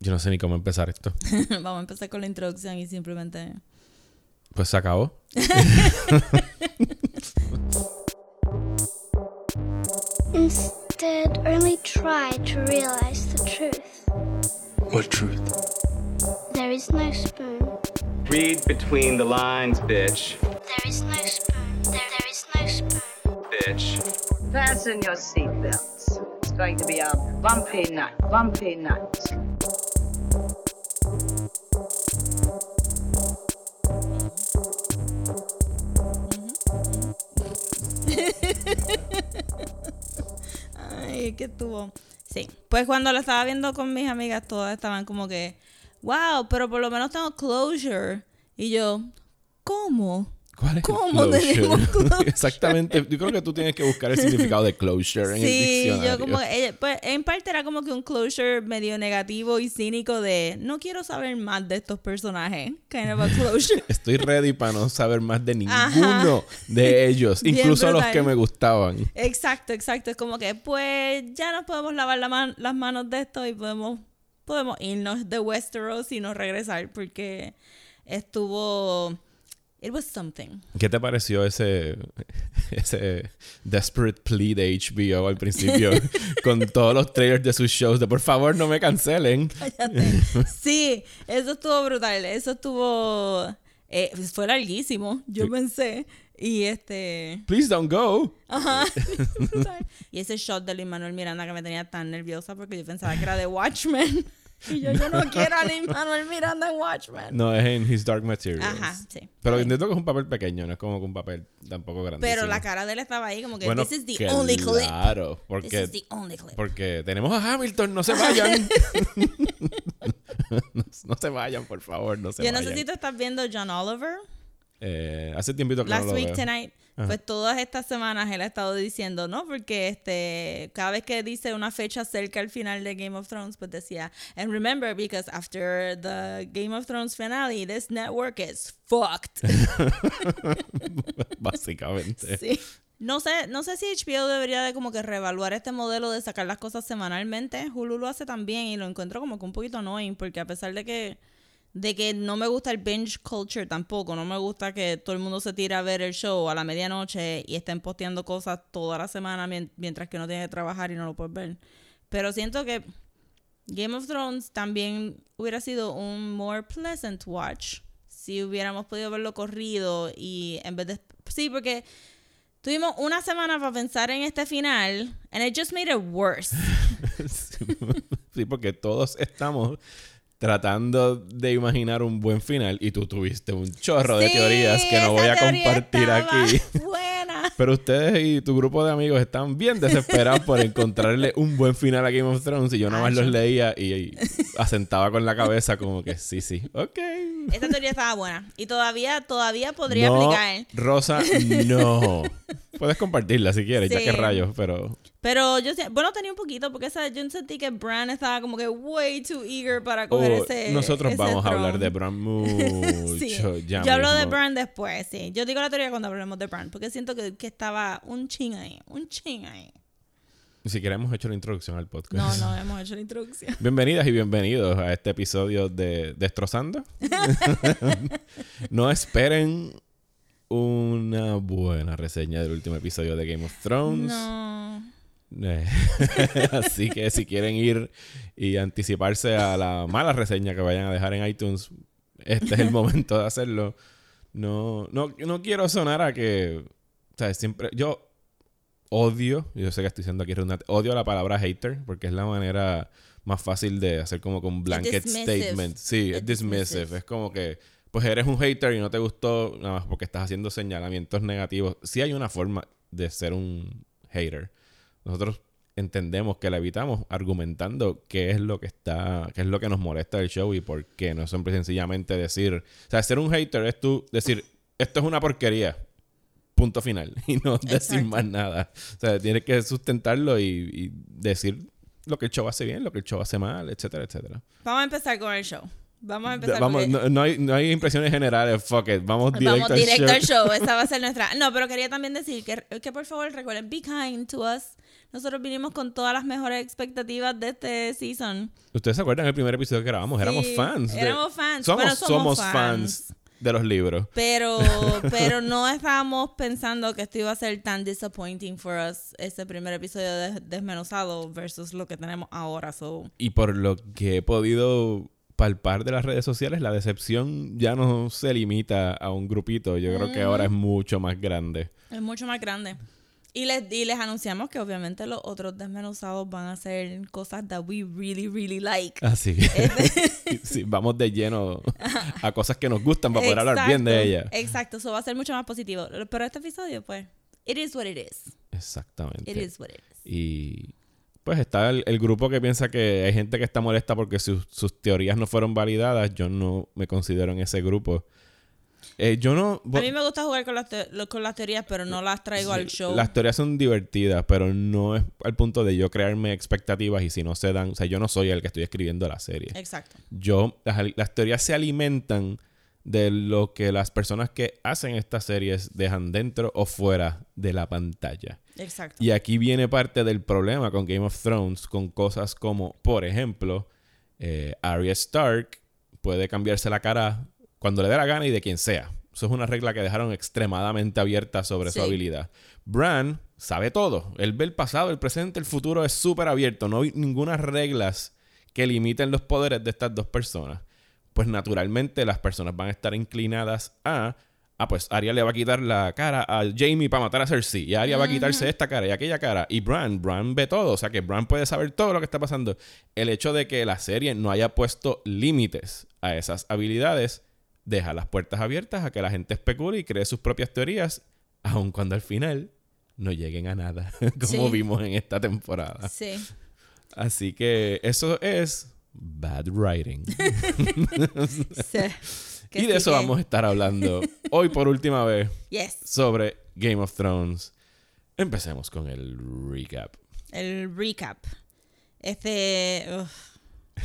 Yo no sé ni cómo empezar esto. Vamos a empezar con la introducción y simplemente... Pues se acabó. Instead, only try to realize the truth. What truth? There is no spoon. Read between the lines, bitch. There is no spoon. There, there is no spoon. Bitch. Fasten your seatbelts. It's going to be a bumpy night, bumpy night. Que estuvo. Sí. Pues cuando lo estaba viendo con mis amigas, todas estaban como que, wow, pero por lo menos tengo closure. Y yo, ¿cómo? ¿Cuál es ¿Cómo el tenemos closure? Exactamente. Yo creo que tú tienes que buscar el significado de closure en el Sí, diccionario. yo como, eh, pues en parte era como que un closure medio negativo y cínico de, no quiero saber más de estos personajes. Kind of a closure. Estoy ready para no saber más de ninguno Ajá. de ellos, incluso los que me gustaban. Exacto, exacto. Es como que, pues, ya nos podemos lavar la man- las manos de esto y podemos, podemos irnos de Westeros y no regresar porque estuvo... It was something. ¿Qué te pareció ese, ese desperate plea de HBO al principio con todos los trailers de sus shows de por favor no me cancelen? Cállate. Sí, eso estuvo brutal. Eso estuvo... eh, fue larguísimo, yo pensé. Y este... Please don't go. Ajá. y ese shot de Lin Manuel Miranda que me tenía tan nerviosa porque yo pensaba que era de Watchmen. Y yo, yo no quiero a Lin Manuel Miranda en Watchmen. No, es en His Dark Materials. Ajá, sí. Pero entiendo que es un papel pequeño, no es como que un papel tampoco grande. Pero la cara de él estaba ahí como que bueno, this is the only clip. Claro, This porque, is the only clip. porque tenemos a Hamilton, no se vayan. no, no se vayan, por favor, no se Yo no vayan. sé si tú estás viendo John Oliver. Eh, hace tiempito que Last no lo Week veo. Tonight. Ajá. Pues todas estas semanas él ha estado diciendo, ¿no? Porque este cada vez que dice una fecha cerca al final de Game of Thrones, pues decía, and remember because after the Game of Thrones finale, this network is fucked. Básicamente. Sí. No sé, no sé si HBO debería de como que reevaluar este modelo de sacar las cosas semanalmente. Hulu lo hace también y lo encuentro como que un poquito annoying porque a pesar de que de que no me gusta el binge culture tampoco, no me gusta que todo el mundo se tire a ver el show a la medianoche y estén posteando cosas toda la semana mien- mientras que no tiene que trabajar y no lo puedes ver. Pero siento que Game of Thrones también hubiera sido un more pleasant watch si hubiéramos podido verlo corrido y en vez de... Sí, porque tuvimos una semana para pensar en este final and it just made it worse. sí, porque todos estamos tratando de imaginar un buen final y tú tuviste un chorro de teorías que no voy a compartir aquí. Buena. Pero ustedes y tu grupo de amigos están bien desesperados por encontrarle un buen final a Game of Thrones y yo nada más los leía y, y asentaba con la cabeza como que sí, sí, ok. Esta teoría estaba buena y todavía todavía podría no, aplicar. Rosa, no. Puedes compartirla si quieres, ya que rayos, pero Pero yo bueno, tenía un poquito porque esa, yo sentí que Bran estaba como que way too eager para coger Oh, ese nosotros ese vamos a hablar de Bran mucho. Sí. ya Yo hablo de. Bran después, sí. Yo digo la teoría cuando hablemos de Bran, porque siento que, que estaba un ching ahí, un ching ahí. Ni siquiera hemos hecho la introducción al podcast. No, no hemos hecho la introducción. Bienvenidas y bienvenidos a este episodio de Destrozando. no esperen una buena reseña del último episodio de Game of Thrones. No. Eh, Así que si quieren ir y anticiparse a la mala reseña que vayan a dejar en iTunes, este es el momento de hacerlo. No, no, no quiero sonar a que. O sea, siempre. Yo odio, yo sé que estoy diciendo aquí redundante, odio la palabra hater, porque es la manera más fácil de hacer como un blanket statement. Sí, es dismissive. Es como que. Pues eres un hater y no te gustó nada más porque estás haciendo señalamientos negativos. Sí hay una forma de ser un hater. Nosotros entendemos que la evitamos argumentando qué es lo que está, qué es lo que nos molesta del show y por qué. No es siempre sencillamente decir, o sea, ser un hater es tú decir, esto es una porquería. Punto final. Y no decir Exacto. más nada. O sea, tienes que sustentarlo y, y decir lo que el show hace bien, lo que el show hace mal, etcétera, etcétera. Vamos a empezar con el show. Vamos a empezar. Vamos, porque- no, no hay, no hay impresiones generales, fuck it. Vamos directo, Vamos directo al al show. show. Esa va a ser nuestra. No, pero quería también decir que, que por favor recuerden, be kind to us. Nosotros vinimos con todas las mejores expectativas de este season. ¿Ustedes se acuerdan del primer episodio que grabamos? Éramos Sí, fans. de- éramos fans. Somos, Bueno, somos somos fans. fans. de los libros. Pero, pero no estábamos pensando que esto iba a ser tan disappointing for us, ese primer episodio de Desmenuzado versus lo que tenemos ahora. So, Y por lo que he podido palpar de las redes sociales, la decepción ya no se limita a un grupito. Yo creo que ahora es mucho más grande. es mucho más grande. Y les, y les anunciamos que obviamente los otros desmenuzados van a hacer cosas that we really, really like. Así que sí, vamos de lleno a cosas que nos gustan para poder hablar bien de Exacto, ella. Exacto, eso va a ser mucho más positivo. Pero este episodio, pues, it is what it is. Exactamente. It is what it is. Y pues está el, el grupo que piensa que hay gente que está molesta porque sus- sus teorías no fueron validadas. Yo no me considero en ese grupo. Eh, yo no... A mí me gusta jugar con las, con las teorías, pero no las traigo al show. Las teorías son divertidas, pero no es al punto de yo crearme expectativas y si no se dan... O sea, yo no soy el que estoy escribiendo la serie. Exacto. Yo... Las, las teorías se alimentan de lo que las personas que hacen estas series dejan dentro o fuera de la pantalla. Exacto. Y aquí viene parte del problema con Game of Thrones, con cosas como, por ejemplo, eh, Arya Stark puede cambiarse la cara cuando le dé la gana y de quien sea. Eso es una regla que dejaron extremadamente abierta sobre su habilidad. Bran sabe todo. Él ve el pasado, el presente, el futuro es súper abierto. No hay ninguna reglas que limiten los poderes de estas dos personas. Pues naturalmente las personas van a estar inclinadas a Ah, pues Arya le va a quitar la cara a Jamie para matar a Cersei. Y Arya va a quitarse esta cara y aquella cara. Y Bran, Bran ve todo. O sea que Bran puede saber todo lo que está pasando. El hecho de que la serie no haya puesto límites a esas habilidades deja las puertas abiertas a que la gente especule y cree sus propias teorías, aun cuando al final no lleguen a nada, como Sí. vimos en esta temporada. Sí. Así que eso es bad writing. sí. Y de eso vamos a estar hablando hoy por última vez. Yes. sobre Game of Thrones. Empecemos con el recap. El recap. Este. uf,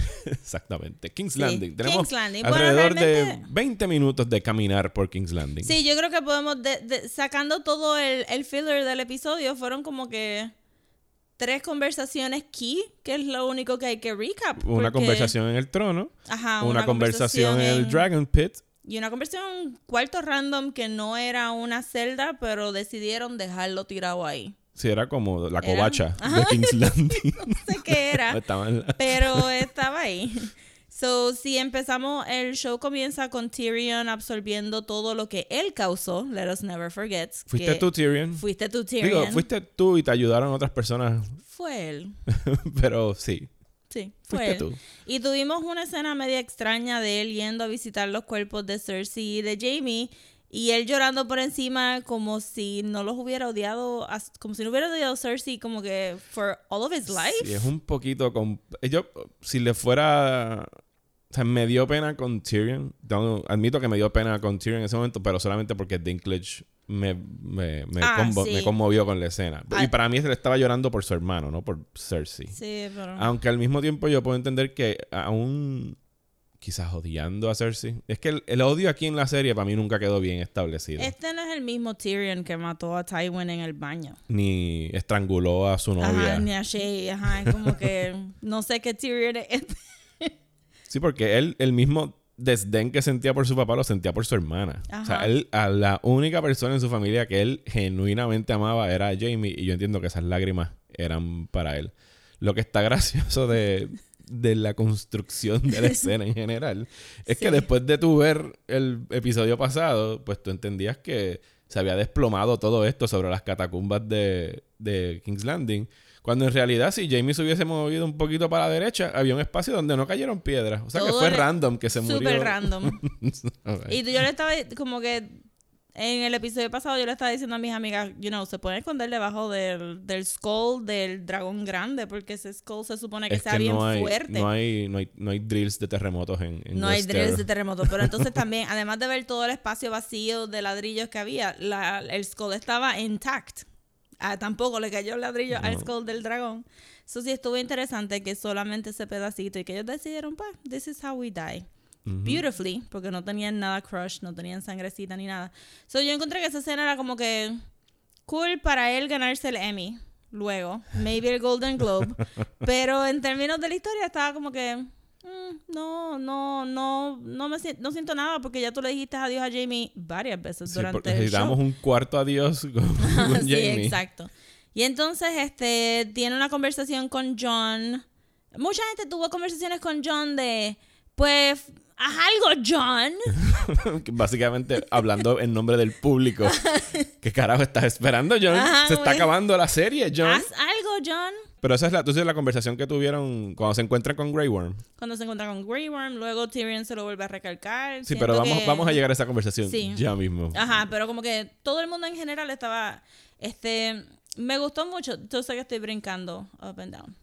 Exactamente. King's Sí, Landing. Tenemos King's Landing. Bueno, alrededor de realmente- 20 minutos de caminar por King's Landing. Sí, yo creo que podemos. de- de- sacando todo el, el filler del episodio, fueron como que. Tres conversaciones key, que es lo único que hay que recap. Una porque- conversación en el trono. Ajá, una, conversación, en el Dragon Pit. Y una conversación en un cuarto random que no era una celda, pero decidieron dejarlo tirado ahí. Sí, era como la Era- covacha de King's Landing. No sé qué era. Pero estaba ahí. So, si empezamos, el show comienza con Tyrion absorbiendo todo lo que él causó. Let us never forget. Fuiste tú, Tyrion. Fuiste tú, Tyrion. Digo, fuiste tú y te ayudaron otras personas. Fue él. Pero sí. Sí, fue Fuiste él. tú. Y tuvimos una escena media extraña de él yendo a visitar los cuerpos de Cersei y de Jamie. Y él llorando por encima como si no los hubiera odiado, como si no hubiera odiado a Cersei como que for all of his life. Sí, es un poquito con... Yo, si le fuera... O sea, me dio pena con Tyrion. No, admito que me dio pena con Tyrion en ese momento, pero solamente porque Dinklage me, me, me, Ah, sí. me conmovió con la escena. Ah. Y para mí él estaba llorando por su hermano, no por Cersei. Sí, pero... Aunque al mismo tiempo yo puedo entender que aún quizás odiando a Cersei. Es que el, el odio aquí en la serie para mí nunca quedó bien establecido. Este no es el mismo Tyrion que mató a Tywin en el baño. Ni estranguló a su novia. Ajá, ni a Shay, ajá, es como que no sé qué Tyrion es. este. Sí, porque él, el mismo desdén que sentía por su papá lo sentía por su hermana. O sea, él, a la única persona en su familia que él genuinamente amaba era a Jamie y yo entiendo que esas lágrimas eran para él. Lo que está gracioso de, de la construcción de la escena en general es que después de tu ver el episodio pasado, pues tú entendías que se había desplomado todo esto sobre las catacumbas de, de King's Landing. Cuando en realidad, si Jamie se hubiese movido un poquito para la derecha, había un espacio donde no cayeron piedras. O sea que fue random que se murió. Súper random. Y yo le estaba como que en el episodio pasado yo le estaba diciendo a mis amigas, you know, se pueden esconder debajo del, del skull del dragón grande porque ese skull se supone que es sea que bien no hay, fuerte. no, hay, no, hay, no hay drills de terremotos en, en No hay drills de terremoto, pero entonces también, además de ver todo el espacio vacío de ladrillos que había, la- el skull estaba intact. Ah, tampoco le cayó el ladrillo al skull del dragón. Eso sí estuvo interesante que solamente ese pedacito y que ellos decidieron, pues, this is how we die. Beautifully, porque no tenían nada crush, no tenían sangrecita ni nada. So yo encontré que esa escena era como que cool para él ganarse el Emmy luego, maybe el Golden Globe, pero en términos de la historia estaba como que mm, no, no, no, no me si- no siento nada porque ya tú le dijiste adiós a Jamie varias veces Sí, durante el show. necesitamos un cuarto adiós con, con sí, Jamie. exacto. Y entonces, este, tiene una conversación con John. Mucha gente tuvo conversaciones con John de, pues, haz algo, John. Básicamente hablando en nombre del público. ¿Qué carajo estás esperando, John? Ajá, Se está acabando la serie, John. Haz algo, John. Pero esa es la, entonces la conversación que tuvieron cuando se encuentran con Grey Worm. Cuando se encuentra con Grey Worm, luego Tyrion se lo vuelve a recalcar. Sí, pero vamos, que- vamos a llegar a esa conversación Sí. ya mismo. Ajá, pero como que todo el mundo en general estaba, este, me gustó mucho, yo sé que estoy brincando up and down.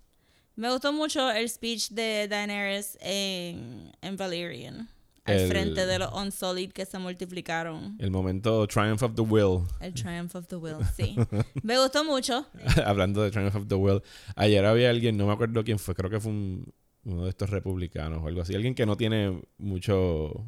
Me gustó mucho el speech de Daenerys en, en Valyrian, al El- frente de los Unsullied que se multiplicaron. El momento Triumph of the Will. El Triumph of the Will, sí. Me gustó mucho. Hablando de Triumph of the Will. Ayer había alguien, no me acuerdo quién fue, creo que fue un- uno de estos republicanos o algo así. Alguien que no tiene mucho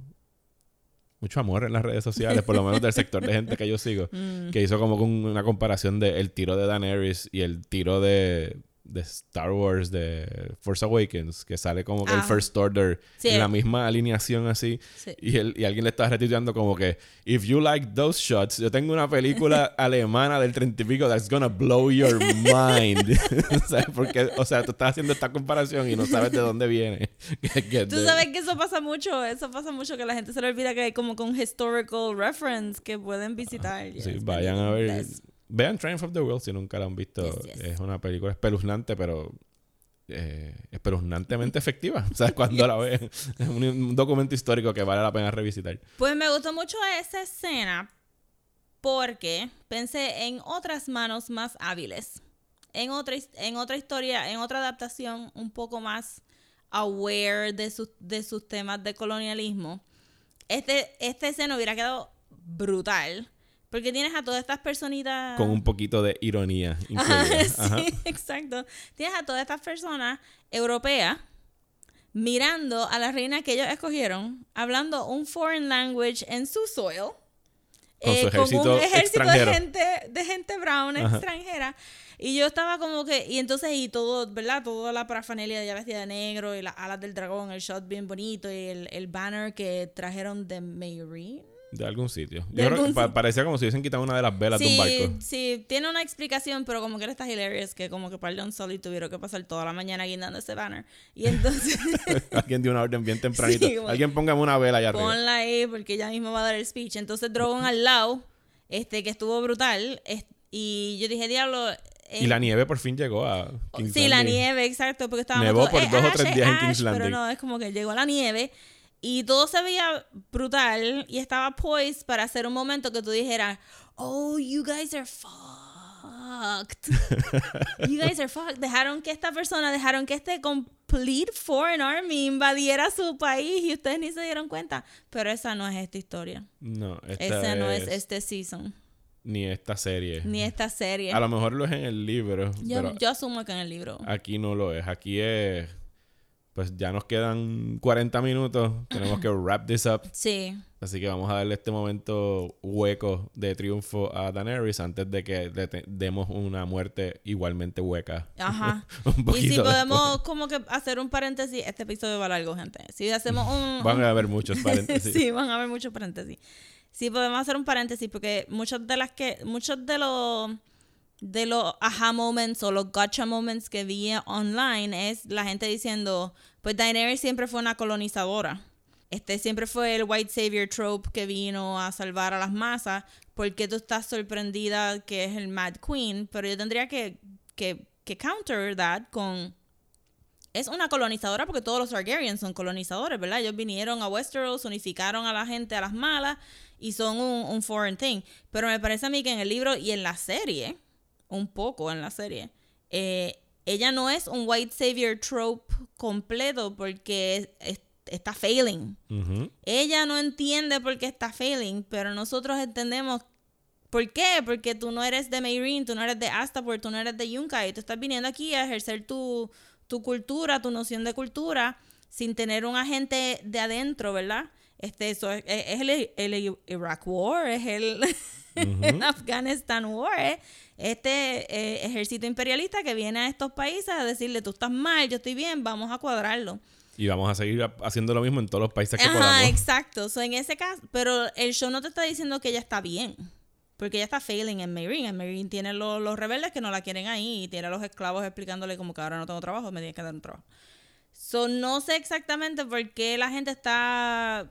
mucho amor en las redes sociales, por lo menos del sector de gente que yo sigo, Mm. que hizo como una comparación de el tiro de Daenerys y el tiro de, de Star Wars de Force Awakens, que sale como que el Ah. First Order Sí. en la misma alineación así. Sí. Y, él- y alguien le estaba retuiteando como que, if you like those shots, yo tengo una película alemana del treinta y pico that's gonna blow your mind. ¿Sabes? Porque, o sea, tú estás haciendo esta comparación y no sabes de dónde viene. Tú sabes que eso pasa mucho, eso pasa mucho que la gente se le olvida que hay como con historical reference que pueden visitar. Sí, Yes, vayan a ver. that's- Vean Triumph of the World si nunca la han visto. Yes, yes. Es una película espeluznante, pero eh, espeluznantemente efectiva. O sea, cuando la ves. Es un, un documento histórico que vale la pena revisitar. Pues me gustó mucho esa escena porque pensé en otras manos más hábiles. En otra, en otra historia, en otra adaptación un poco más aware de, sus de sus temas de colonialismo. Este, esta escena hubiera quedado brutal. Porque tienes a todas estas personitas... Con un poquito de ironía incluida. Ajá, Ajá. sí, exacto. Tienes a todas estas personas europeas mirando a la reina que ellos escogieron, hablando un foreign language en su soil. Con su eh, un ejército de gente, de gente brown Ajá. extranjera. Y yo estaba como que, y entonces, y todo, ¿verdad? Toda la parafernalia ya vestida de negro, y las alas del dragón, el shot bien bonito, y el, el banner que trajeron de Mayrin. De algún sitio. De Yo creo que algún pa- parecía como si hubiesen quitado una de las velas de un barco. Sí, tiene una explicación, pero como que él está hilarious, que como que para el Solid tuvieron que pasar toda la mañana guindando ese banner. Y entonces, Alguien dio una orden bien tempranito. Sí, Alguien póngame una vela allá arriba. ponla ahí porque ya mismo va a dar el speech. Entonces, Drogon al lado, este, que estuvo brutal, y yo dije, diablo... Y eh, la nieve por fin llegó a King's Sí, la Landing. nieve, exacto, porque estábamos Nevó por "Eh, dos o ash, tres eh, días en ash", King's Pero Landing. no, es como que llegó la nieve y todo se veía brutal y estaba poised para hacer un momento que tú dijeras, oh, you guys are fucked. you guys are fucked. Dejaron que esta persona, dejaron que este complete foreign army invadiera su país y ustedes ni se dieron cuenta. Pero esa no es esta historia. No, esta Esa no es es este season, ni esta serie. ni esta serie. A lo mejor lo es en el libro, Yo, pero yo asumo que en el libro. aquí no lo es. Aquí es... Pues ya nos quedan 40 minutos. Tenemos que wrap this up. Sí. Así que vamos a darle este momento hueco de triunfo a Daenerys antes de que le demos una muerte igualmente hueca. Ajá. Un y si podemos después. como que hacer un paréntesis, este episodio va largo, gente. Si hacemos un... Van a haber muchos paréntesis. sí, van a haber muchos paréntesis. Sí, podemos hacer un paréntesis porque muchos de las que... Muchos de los... De los aha moments o los gotcha moments que vi online es la gente diciendo, pues Daenerys siempre fue una colonizadora. Este siempre fue el white savior trope que vino a salvar a las masas. porque tú estás sorprendida que es el Mad Queen? Pero yo tendría que, que, que counter that con es una colonizadora porque todos los Targaryens son colonizadores, ¿verdad? Ellos vinieron a Westeros, unificaron a la gente a las malas y son un, un foreign thing. Pero me parece a mí que en el libro y en la serie, un poco en la serie, eh, ella no es un white savior trope completo porque es- es- está failing. Ella no entiende por qué está failing, pero nosotros entendemos por qué. Porque tú no eres de Mayrin, tú no eres de Astapor, tú no eres de Yunkai. Tú estás viniendo aquí a ejercer tu, tu cultura, tu noción de cultura, sin tener un agente de adentro, ¿verdad? Este, eso es, es el, el Iraq War, es el, Afghanistan War, es este eh, ejército imperialista que viene a estos países a decirle, tú estás mal, yo estoy bien, vamos a cuadrarlo. Y vamos a seguir ha- haciendo lo mismo en todos los países que Ajá, podamos. exacto. So, en ese caso, pero el show no te está diciendo que ella está bien. Porque ella está failing en Marine. En Marine tiene lo- los rebeldes que no la quieren ahí. Y tiene a los esclavos explicándole como que ahora no tengo trabajo, me tienes que dar un trabajo. So, no sé exactamente por qué la gente está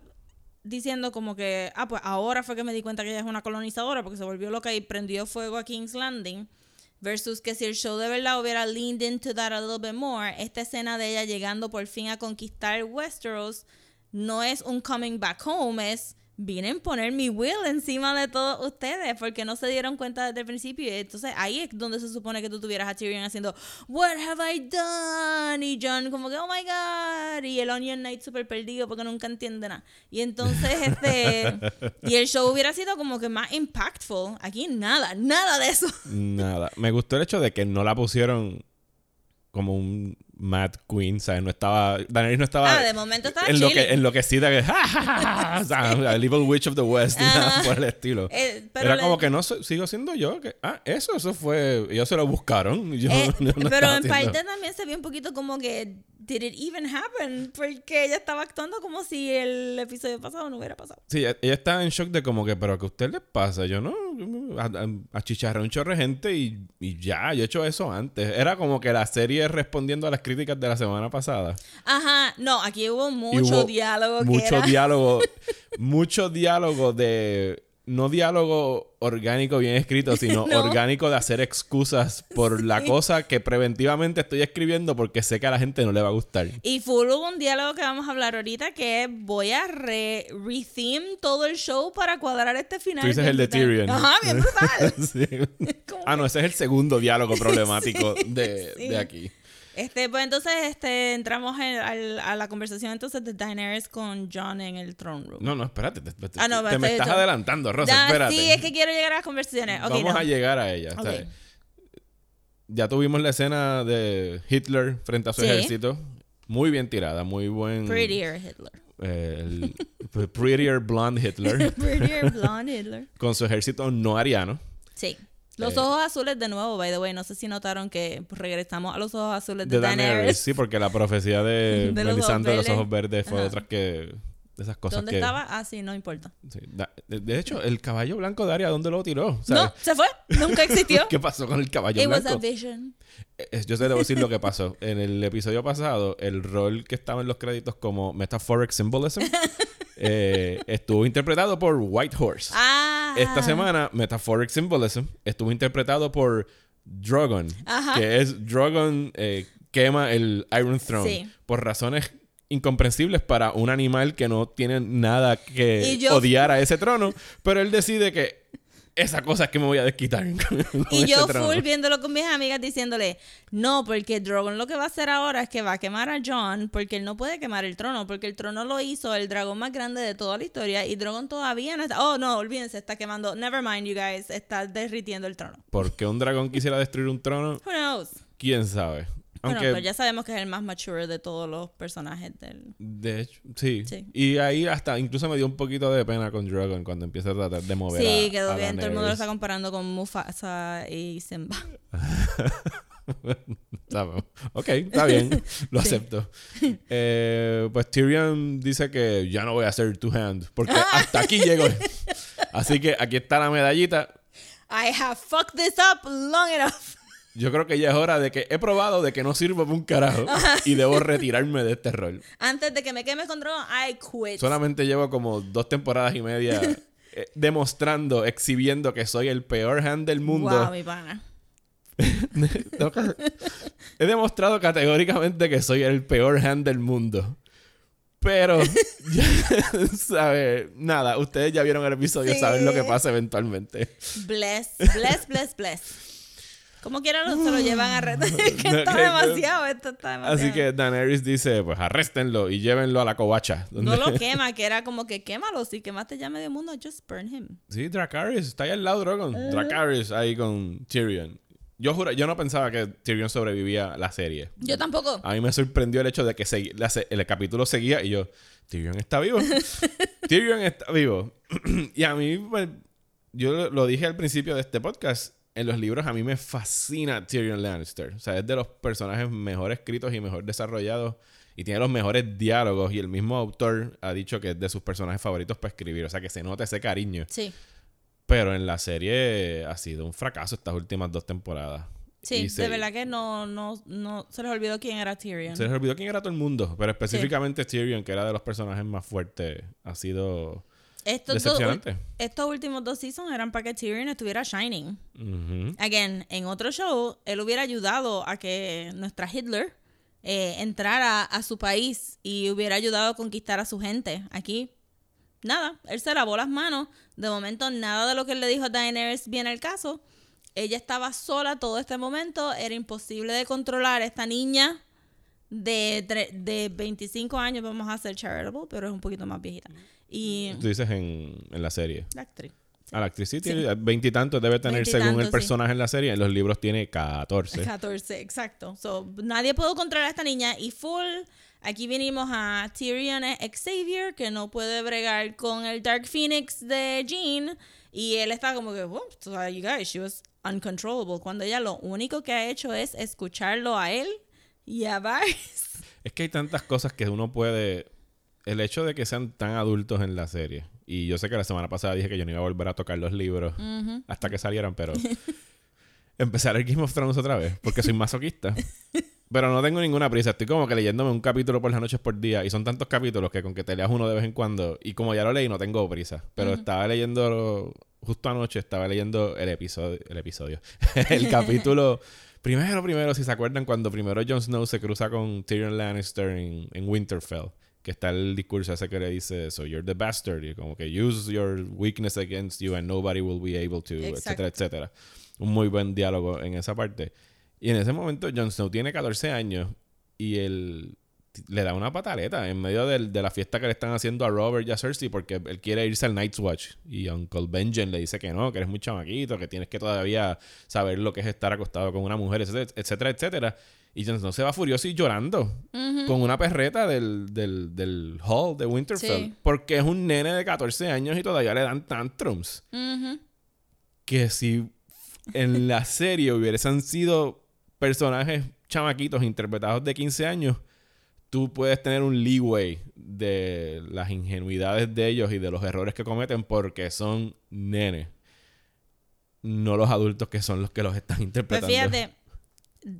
diciendo como que, ah, pues ahora fue que me di cuenta que ella es una colonizadora porque se volvió loca y prendió fuego a King's Landing. Versus que si el show de verdad hubiera leaned into that a little bit more, esta escena de ella llegando por fin a conquistar Westeros no es un coming back home, es vienen a poner mi will encima de todos ustedes porque no se dieron cuenta desde el principio. Entonces ahí es donde se supone que tú tuvieras a Tyrion haciendo What have I done? Y John como que Oh my God. Y el Onion Knight súper perdido porque nunca entiende nada. Y entonces este... y el show hubiera sido como que más impactful. Aquí nada, nada de eso. Nada. Me gustó el hecho de que no la pusieron como un Mad Queen, ¿sabes? No estaba. Daenerys no estaba. Ah, de momento estaba en lo que Enloquecida que. ¡Ja, ja, la Little Witch of the West, y nada por el estilo. Eh, pero Era como que no sigo siendo yo. Que, ah, eso, eso fue. Ellos se lo buscaron. Yo Eh, no pero en haciendo- parte también se vio un poquito como que did it even happen porque ella estaba actuando como si el episodio pasado no hubiera pasado. Sí, ella ella estaba en shock de como que, pero ¿qué a usted le pasa? Yo no, achicharré un chorro de gente y, y ya, yo he hecho eso antes. Era como que la serie respondiendo a las críticas de la semana pasada. Ajá, no, aquí hubo mucho hubo diálogo que Mucho era- diálogo, mucho diálogo de, no diálogo orgánico bien escrito, sino No. orgánico de hacer excusas por la cosa que preventivamente estoy escribiendo porque sé que a la gente no le va a gustar. Y full hubo un diálogo que vamos a hablar ahorita que voy a re retheme todo el show para cuadrar este final. Tú dices el de. Tyrion. Ajá, bien brutal. Sí. Ah, no, ese es el segundo diálogo problemático de aquí. Este, pues entonces este, entramos en- al- a la conversación entonces de Daenerys con John en el throne room. No, no, espérate. Te, te- Ah, no, te me estás adelantando, Rosa. Ya, espérate. sí, es que quiero llegar a las conversaciones. Vamos no. a llegar a ella. ya tuvimos la escena de Hitler frente a su Sí. ejército. Muy bien tirada, muy buen. Prettier Hitler. eh, el prettier blonde Hitler. Prettier blonde Hitler. con su ejército no ariano. Sí. Los Eh. ojos azules de nuevo, by the way. No sé si notaron que regresamos a los ojos azules de, De Daenerys, Daenerys. sí, porque la profecía de, De los Melisandre de los ojos verdes fue Ajá. otra que. De esas cosas ¿Dónde que. estaba? Ah, sí, no importa. sí, de, hecho, el caballo blanco de Aria, ¿dónde lo tiró? O sea, No, se fue. Nunca existió. ¿Qué pasó con el caballo It was blanco? a vision. Eh, Yo te debo decir lo que pasó. En el episodio pasado, el rol que estaba en los créditos como Metaphoric Symbolism eh, estuvo interpretado por White Horse. Ah. Esta semana, Metaphoric Symbolism estuvo interpretado por Drogon, Ajá. que es Drogon eh, quema el Iron Throne Sí. por razones incomprensibles para un animal que no tiene nada que yo- odiar a ese trono, pero él decide que esa cosa es que me voy a desquitar. Y yo trono. full viéndolo con mis amigas diciéndole, no, porque Drogon lo que va a hacer ahora es que va a quemar a John porque él no puede quemar el trono, porque el trono lo hizo el dragón más grande de toda la historia y Drogon todavía no está... Oh, no, olvídense, está quemando... Never mind, you guys, está derritiendo el trono. ¿Por qué un dragón quisiera destruir un trono? Who knows? ¿Quién sabe? Bueno, Aunque, pero ya sabemos que es el más mature de todos los personajes del... de hecho, sí. Sí. Y ahí hasta incluso me dio un poquito de pena con Dragon cuando empieza a tratar de mover a- Sí, quedó a bien. Todo el mundo lo está comparando con Mufasa y Simba. Ok, está bien, lo acepto. Eh, pues Tyrion dice que ya no voy a hacer two hand porque hasta aquí llego. Así que aquí está la medallita. I have fucked this up long enough. Yo creo que ya es hora de que he probado de que no sirvo para un carajo y debo retirarme de este rol. Antes de que me queme con Drogon, I quit. Solamente llevo como dos temporadas y media eh, demostrando, exhibiendo que soy el peor hand del mundo. Wow, mi pana. He demostrado categóricamente que soy el peor hand del mundo. Pero, ya, ¿sabe? Nada, ustedes ya vieron el episodio, Sí. saben lo que pasa eventualmente. Bless, bless, bless, bless. Como quiera lo- se lo llevan a retar. que No, está que- demasiado, esto está demasiado. Así que Daenerys dice, pues arréstenlo y llévenlo a la covacha. No lo quema, que era como que quémalo. Si quemaste ya medio mundo, just burn him. Sí, Dracarys, está ahí al lado Drogon. Eh. Dracarys ahí con Tyrion. Yo juro, yo no pensaba que Tyrion sobrevivía a la serie. Yo tampoco. A mí me sorprendió el hecho de que la el capítulo seguía y yo, Tyrion está vivo. Tyrion está vivo. y a mí, pues, yo lo dije al principio de este podcast, en los libros a mí me fascina Tyrion Lannister. O sea, es de los personajes mejor escritos y mejor desarrollados y tiene los mejores diálogos y el mismo autor ha dicho que es de sus personajes favoritos para escribir. O sea, que se nota ese cariño. Sí. Pero en la serie ha sido un fracaso estas últimas dos temporadas. Sí, Y de se- verdad que no, no, no se les olvidó quién era Tyrion. Se les olvidó quién era todo el mundo, pero específicamente Tyrion, que era de los personajes más fuertes, ha sido Estos, dos, estos últimos dos seasons eran para que Tyrion estuviera shining. Again, en otro show, él hubiera ayudado a que nuestra Hitler eh, entrara a su país y hubiera ayudado a conquistar a su gente. Aquí, nada, él se lavó las manos. De momento, nada de lo que él le dijo a Daenerys viene al caso. Ella estaba sola todo este momento. Era imposible de controlar. Esta niña de, de 25 años, vamos a hacer charitable, pero es un poquito más viejita. Y Tú dices en, en la serie. la actriz. A la actriz sí tiene veintitantos, debe tener según el Veintitantos, sí. personaje en la serie. En los libros tiene 14. 14, exacto. So, nadie pudo controlar a esta niña y full. Aquí venimos a Tyrion Xavier, que no puede bregar con el Dark Phoenix de Jean. Y él está como que, oh, you guys, she was uncontrollable. Cuando ella lo único que ha hecho es escucharlo a él y a Varys. Es que hay tantas cosas que uno puede. El hecho de que sean tan adultos en la serie. Y yo sé que la semana pasada dije que yo no iba a volver a tocar los libros hasta que salieran, pero. empecé a leer Game of Thrones otra vez porque soy masoquista. Pero no tengo ninguna prisa. Estoy como que leyéndome un capítulo por las noches por día. Y son tantos capítulos que con que te leas uno de vez en cuando. Y como ya lo leí, no tengo prisa. Pero estaba leyendo. Justo anoche estaba leyendo el episodio. El episodio. el capítulo. Primero, primero, si se acuerdan, cuando primero Jon Snow se cruza con Tyrion Lannister en, en Winterfell. Que está el discurso ese que le dice, so you're the bastard. Y como que use your weakness against you and nobody will be able to, Exacto. etcétera, etcétera. Un muy buen diálogo en esa parte. Y en ese momento Jon Snow tiene 14 años y él le da una pataleta en medio del- de la fiesta que le están haciendo a Robert y a Cersei porque él quiere irse al Night's Watch. Y Uncle Benjen le dice que no, que eres muy chamaquito, que tienes que todavía saber lo que es estar acostado con una mujer, etcétera, etcétera. etcétera. Y Jon Snow se va furioso y llorando con una perreta del, del, del hall de Winterfell. Sí. Porque es un nene de 14 años y todavía le dan tantrums Ujú. que si en la serie hubiesen sido personajes chamaquitos interpretados de 15 años, tú puedes tener un leeway de las ingenuidades de ellos y de los errores que cometen porque son nenes. No los adultos que son los que los están Pues interpretando. fíjate,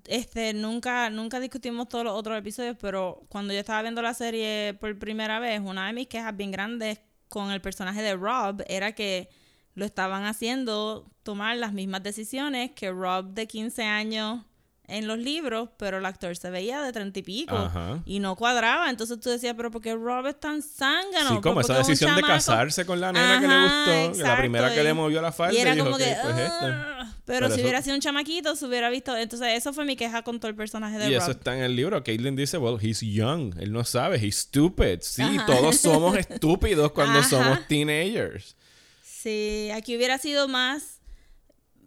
este, nunca, nunca discutimos todos los otros episodios, pero cuando yo estaba viendo la serie por primera vez, una de mis quejas bien grandes con el personaje de Rob era que lo estaban haciendo tomar las mismas decisiones que Rob de 15 años en los libros, pero el actor se veía de 30 y pico Ajá. y no cuadraba. Entonces tú decías, pero ¿por qué Rob es tan zángano? Sí, como esa decisión de casarse con la nena que le gustó, que la primera que y- le movió la falda y y, era dijo, como "Ok, que, pues esta". "Ah", pero, Pero si eso- hubiera sido un chamaquito, se hubiera visto. Entonces, eso fue mi queja con todo el personaje de Y Rob. eso está en el libro. Caitlyn dice, well, he's young. Él no sabe, he's stupid. Sí, Ajá. todos somos estúpidos cuando somos teenagers. Sí, aquí hubiera sido más,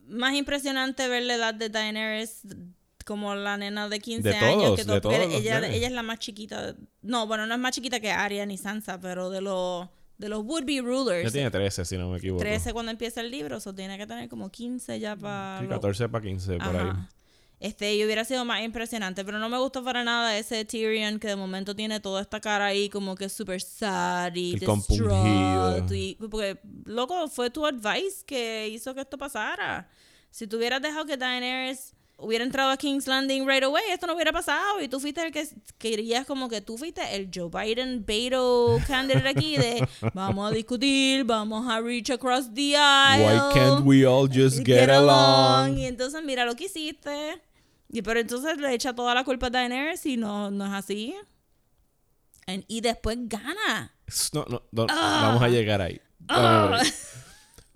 más impresionante ver la edad de Daenerys como la nena de 15 De años. todos, que de todos ella, ella es la más chiquita. No, bueno, no es más chiquita que Arya ni Sansa, pero de los, de los would-be rulers. Ya tiene 13, si no me equivoco. 13 cuando empieza el libro, eso tiene que tener como 15 ya para... Sí, 14 para 15, por ahí. Este, y hubiera sido más impresionante, pero no me gustó para nada ese Tyrion que de momento tiene toda esta cara ahí como que súper sad y compungido. y- porque, loco, fue tu advice que hizo que esto pasara. Si tú hubieras dejado que Daenerys hubiera entrado a King's Landing right away, esto no hubiera pasado y tú fuiste el que querías como que tú fuiste el Joe Biden Beto candidate aquí de vamos a discutir, vamos a reach across the aisle. Why can't we all just get, along? Y entonces mira lo que hiciste. Y pero entonces le echa toda la culpa a Daenerys y no, no es así. En- y después gana. No, no, no, Ah. vamos a llegar ahí. Break.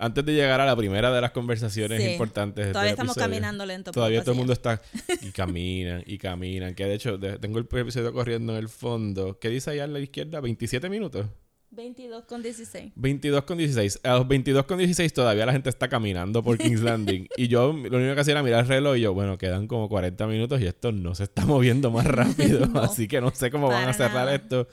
Antes de llegar a la primera de las conversaciones Sí. importantes. Todavía este estamos episodio, caminando lento Todavía todo el mundo está. Y caminan, y caminan. Que de hecho, de- tengo el episodio corriendo en el fondo. ¿Qué dice allá a la izquierda? ¿27 minutos? 22 con 16. 22 con 16. A los 22 con 16 todavía la gente está caminando por King's Landing. y yo lo único que hacía era mirar el reloj y yo, bueno, quedan como 40 minutos y esto no se está moviendo más rápido. No, así que no sé cómo van a cerrar nada. esto.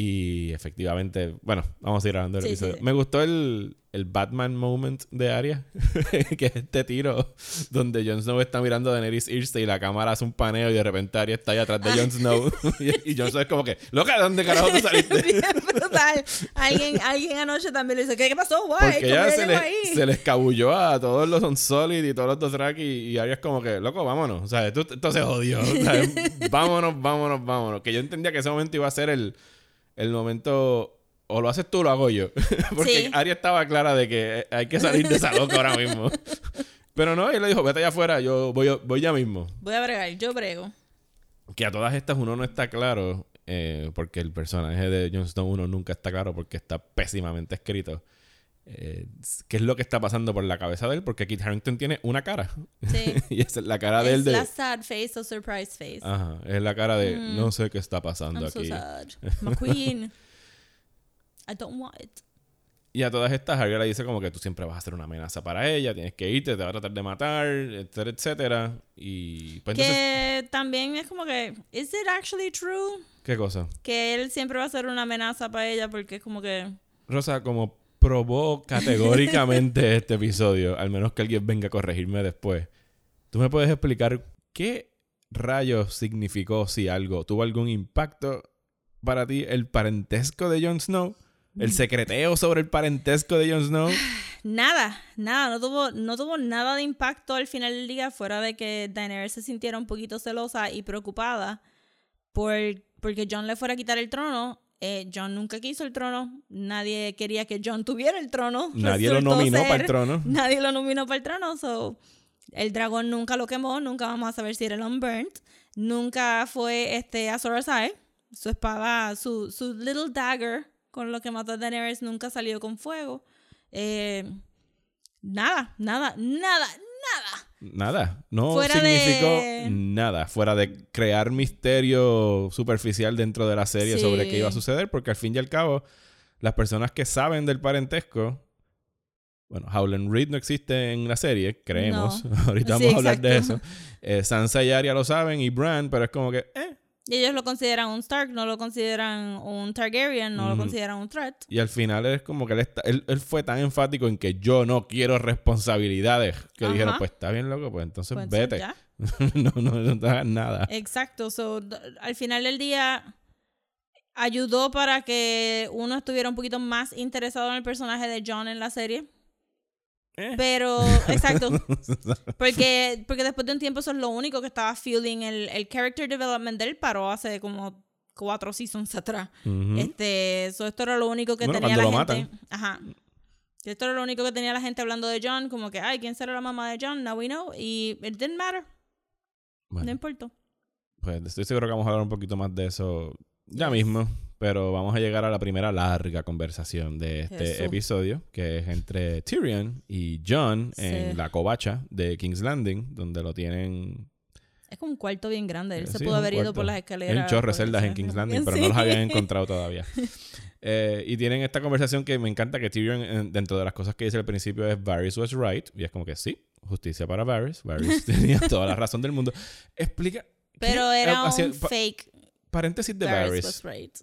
Y efectivamente, bueno, vamos a ir hablando del Sí, episodio. sí. Me gustó el, el Batman moment de Arya, que es este tiro donde Jon Snow está mirando a Daenerys irse y la cámara hace un paneo y de repente Arya está ahí atrás de Jon Snow. y, y Jon Snow es como que, loca, ¿de dónde carajo tú saliste? Brutal. Alguien, alguien anoche también le dice, ¿qué, qué pasó? Guay, Porque ¿Cómo ella se le, ahí? se le escabulló a todos los Unsolid y todos los Dothraki y, y Arya es como que, loco, vámonos. O sea, esto se jodió. O sea, vámonos, vámonos, vámonos. Que yo entendía que ese momento iba a ser el, el momento... O lo haces tú o lo hago yo. Porque Sí. Arya estaba clara de que hay que salir de esa loca ahora mismo. Pero no, él le dijo, vete allá afuera, yo voy, voy ya mismo. Voy a bregar, yo brego. Que a todas estas uno no está claro, eh, porque el personaje de Jon Snow uno nunca está claro porque está pésimamente escrito. Eh, ¿Qué es lo que está pasando por la cabeza de él? Porque Kit Harington tiene una cara. Sí. y esa es la cara de él es de... la sad face o surprise face. Ajá, es la cara de no sé qué está pasando I'm so aquí. sad. My queen. I don't want it. Y a todas estas, Arya le dice como que tú siempre vas a ser una amenaza para ella, tienes que irte, te va a tratar de matar, etcétera, etcétera. Y pues entonces, Que también es como que, ¿is it actually true? ¿qué cosa? Que él siempre va a ser una amenaza para ella porque es como que... Rosa, como probó categóricamente este episodio, al menos que alguien venga a corregirme después, ¿tú me puedes explicar qué rayos significó, si algo, tuvo algún impacto para ti el parentesco de Jon Snow? ¿El secreteo sobre el parentesco de Jon Snow? Nada, nada, no tuvo, no tuvo nada de impacto al final del día fuera de que Daenerys se sintiera un poquito celosa y preocupada por, porque John le fuera a quitar el trono. Eh, John nunca quiso el trono, nadie quería que John tuviera el trono. Nadie lo nominó ser- para el trono. Nadie lo nominó para el trono, so el dragón nunca lo quemó, nunca vamos a saber si era el unburnt, nunca fue este Azor Ahai, su espada, su, su little dagger con lo que mató a Daenerys nunca salió con fuego. Eh, nada, nada, nada, nada. Nada, no Fuera significó de- nada, fuera de crear misterio superficial dentro de la serie Sí. sobre qué iba a suceder, porque al fin y al cabo, las personas que saben del parentesco, bueno, Howland Reed no existe en la serie, creemos, ahorita Sí, vamos a hablar de eso. Eh, Sansa y Arya lo saben y Bran, pero es como que, eh. Y ellos lo consideran un Stark, no lo consideran un Targaryen, no lo consideran un threat. Y al final es como que él, está- él, él fue tan enfático en que yo no quiero responsabilidades, que Ajá. dijeron, pues está bien loco, pues entonces Pues, vete. ya. no, no, no te hagas nada. Exacto. So, al final del día ayudó para que uno estuviera un poquito más interesado en el personaje de John en la serie. Eh. Pero, exacto. Porque, porque después de un tiempo eso es lo único que estaba fueling. El, el character development del paró hace como cuatro seasons atrás. Este, eso esto era lo único que Bueno, tenía la gente. Ajá. Esto era lo único que tenía la gente hablando de John, como que, ay, ¿quién será la mamá de John? Now we know. Y it didn't matter. Bueno. No importó. Pues estoy seguro que vamos a hablar un poquito más de eso ya mismo. Pero vamos a llegar a la primera larga conversación de este Eso. episodio, que es entre Tyrion y John Sí. en la covacha de King's Landing, donde lo tienen Es como un cuarto bien grande. Él Eh, se sí, pudo un haber ido cuarto. por las Hay escaleras. un chorro de por celdas en. King's Landing, pero Sí. no los habían encontrado todavía. Eh, y tienen esta conversación que me encanta que Tyrion, dentro de las cosas que dice al principio, es Varys was right. Y es como que sí, justicia para Varys. Varys tenía toda la razón del mundo. Explica. Pero era un fake. paréntesis de Varys Varys. was right.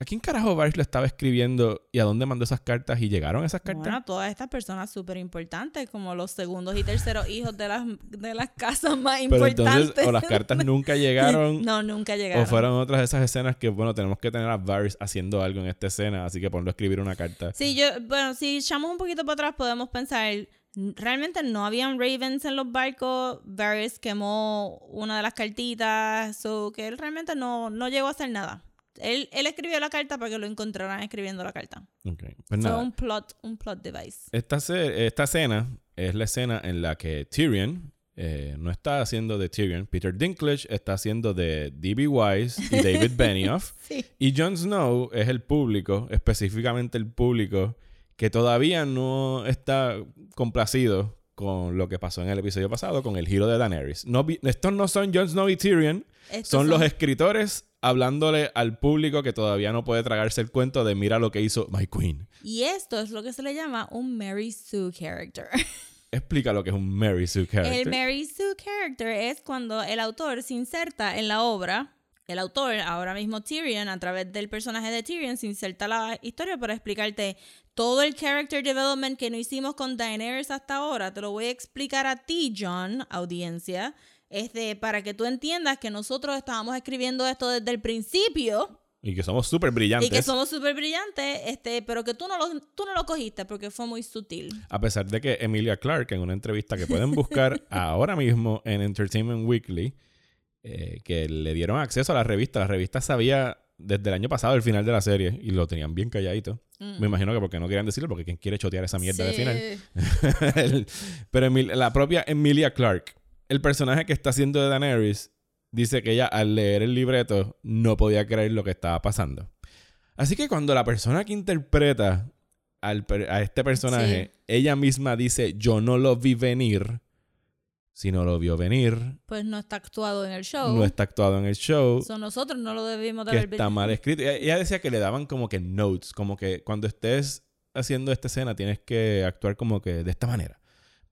¿A quién carajo Varys lo estaba escribiendo y a dónde mandó esas cartas y llegaron esas cartas? Bueno, todas estas personas súper importantes, como los segundos y terceros hijos de las, de las casas más Pero importantes. entonces, o las cartas nunca llegaron, no, nunca llegaron. o fueron otras de esas escenas que, bueno, tenemos que tener a Varys haciendo algo en esta escena, así que ponlo a escribir una carta. Sí, yo, bueno, si echamos un poquito para atrás, podemos pensar, realmente no habían ravens en los barcos, Varys quemó una de las cartitas, so que él realmente no, no llegó a hacer nada. Él, él escribió la carta para que lo encontraran escribiendo la carta. Ok, Pues Fue nada. un plot, un plot device. Esta, escena es la escena en la que Tyrion eh, no está haciendo de Tyrion, Peter Dinklage está haciendo de D.B. Wise y David Benioff. Sí. Y Jon Snow es el público, específicamente el público, que todavía no está complacido con lo que pasó en el episodio pasado, con el giro de Daenerys. No, estos no son Jon Snow y Tyrion, Estos son los escritores hablándole al público que todavía no puede tragarse el cuento de mira lo que hizo My Queen. Y esto es lo que se le llama un Mary Sue character. Explica lo que es un Mary Sue character. El Mary Sue character es cuando el autor se inserta en la obra. El autor, ahora mismo Tyrion, a través del personaje de Tyrion, se inserta la historia para explicarte todo el character development que no hicimos con Daenerys hasta ahora. Te lo voy a explicar a ti, John, audiencia, este, para que tú entiendas que nosotros estábamos escribiendo esto desde el principio Y que somos súper brillantes. y que somos súper brillantes, este, pero que tú no, lo, tú no lo cogiste porque fue muy sutil. A pesar de que Emilia Clarke, en una entrevista que pueden buscar ahora mismo en Entertainment Weekly, eh, que le dieron acceso a la revista. La revista sabía desde el año pasado el final de la serie y lo tenían bien calladito. Me imagino que porque no querían decirlo, porque ¿quién quiere chotear esa mierda de Sí. final? El- Pero Emil- la propia Emilia Clarke, el personaje que está haciendo de Daenerys, dice que ella al leer el libreto no podía creer lo que estaba pasando. Así que cuando la persona que interpreta al per- a este personaje, ella misma dice, yo no lo vi venir, si no lo vio venir, Pues no está actuado en el show. no está actuado en el show, So, nosotros no lo debimos de que haber está mal escrito. Ella- Ella decía que le daban como que notes, como que cuando estés haciendo esta escena tienes que actuar como que de esta manera.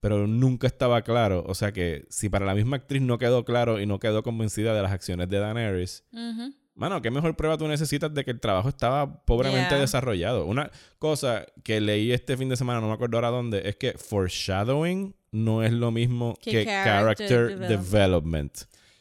Pero nunca estaba claro. O sea que si para la misma actriz no quedó claro y no quedó convencida de las acciones de Daenerys, Ujú. Mano, ¿qué mejor prueba tú necesitas de que el trabajo estaba pobremente Yeah. desarrollado? Una cosa que leí este fin de semana, no me acuerdo ahora dónde, es que foreshadowing no es lo mismo Que que, character character, development. development.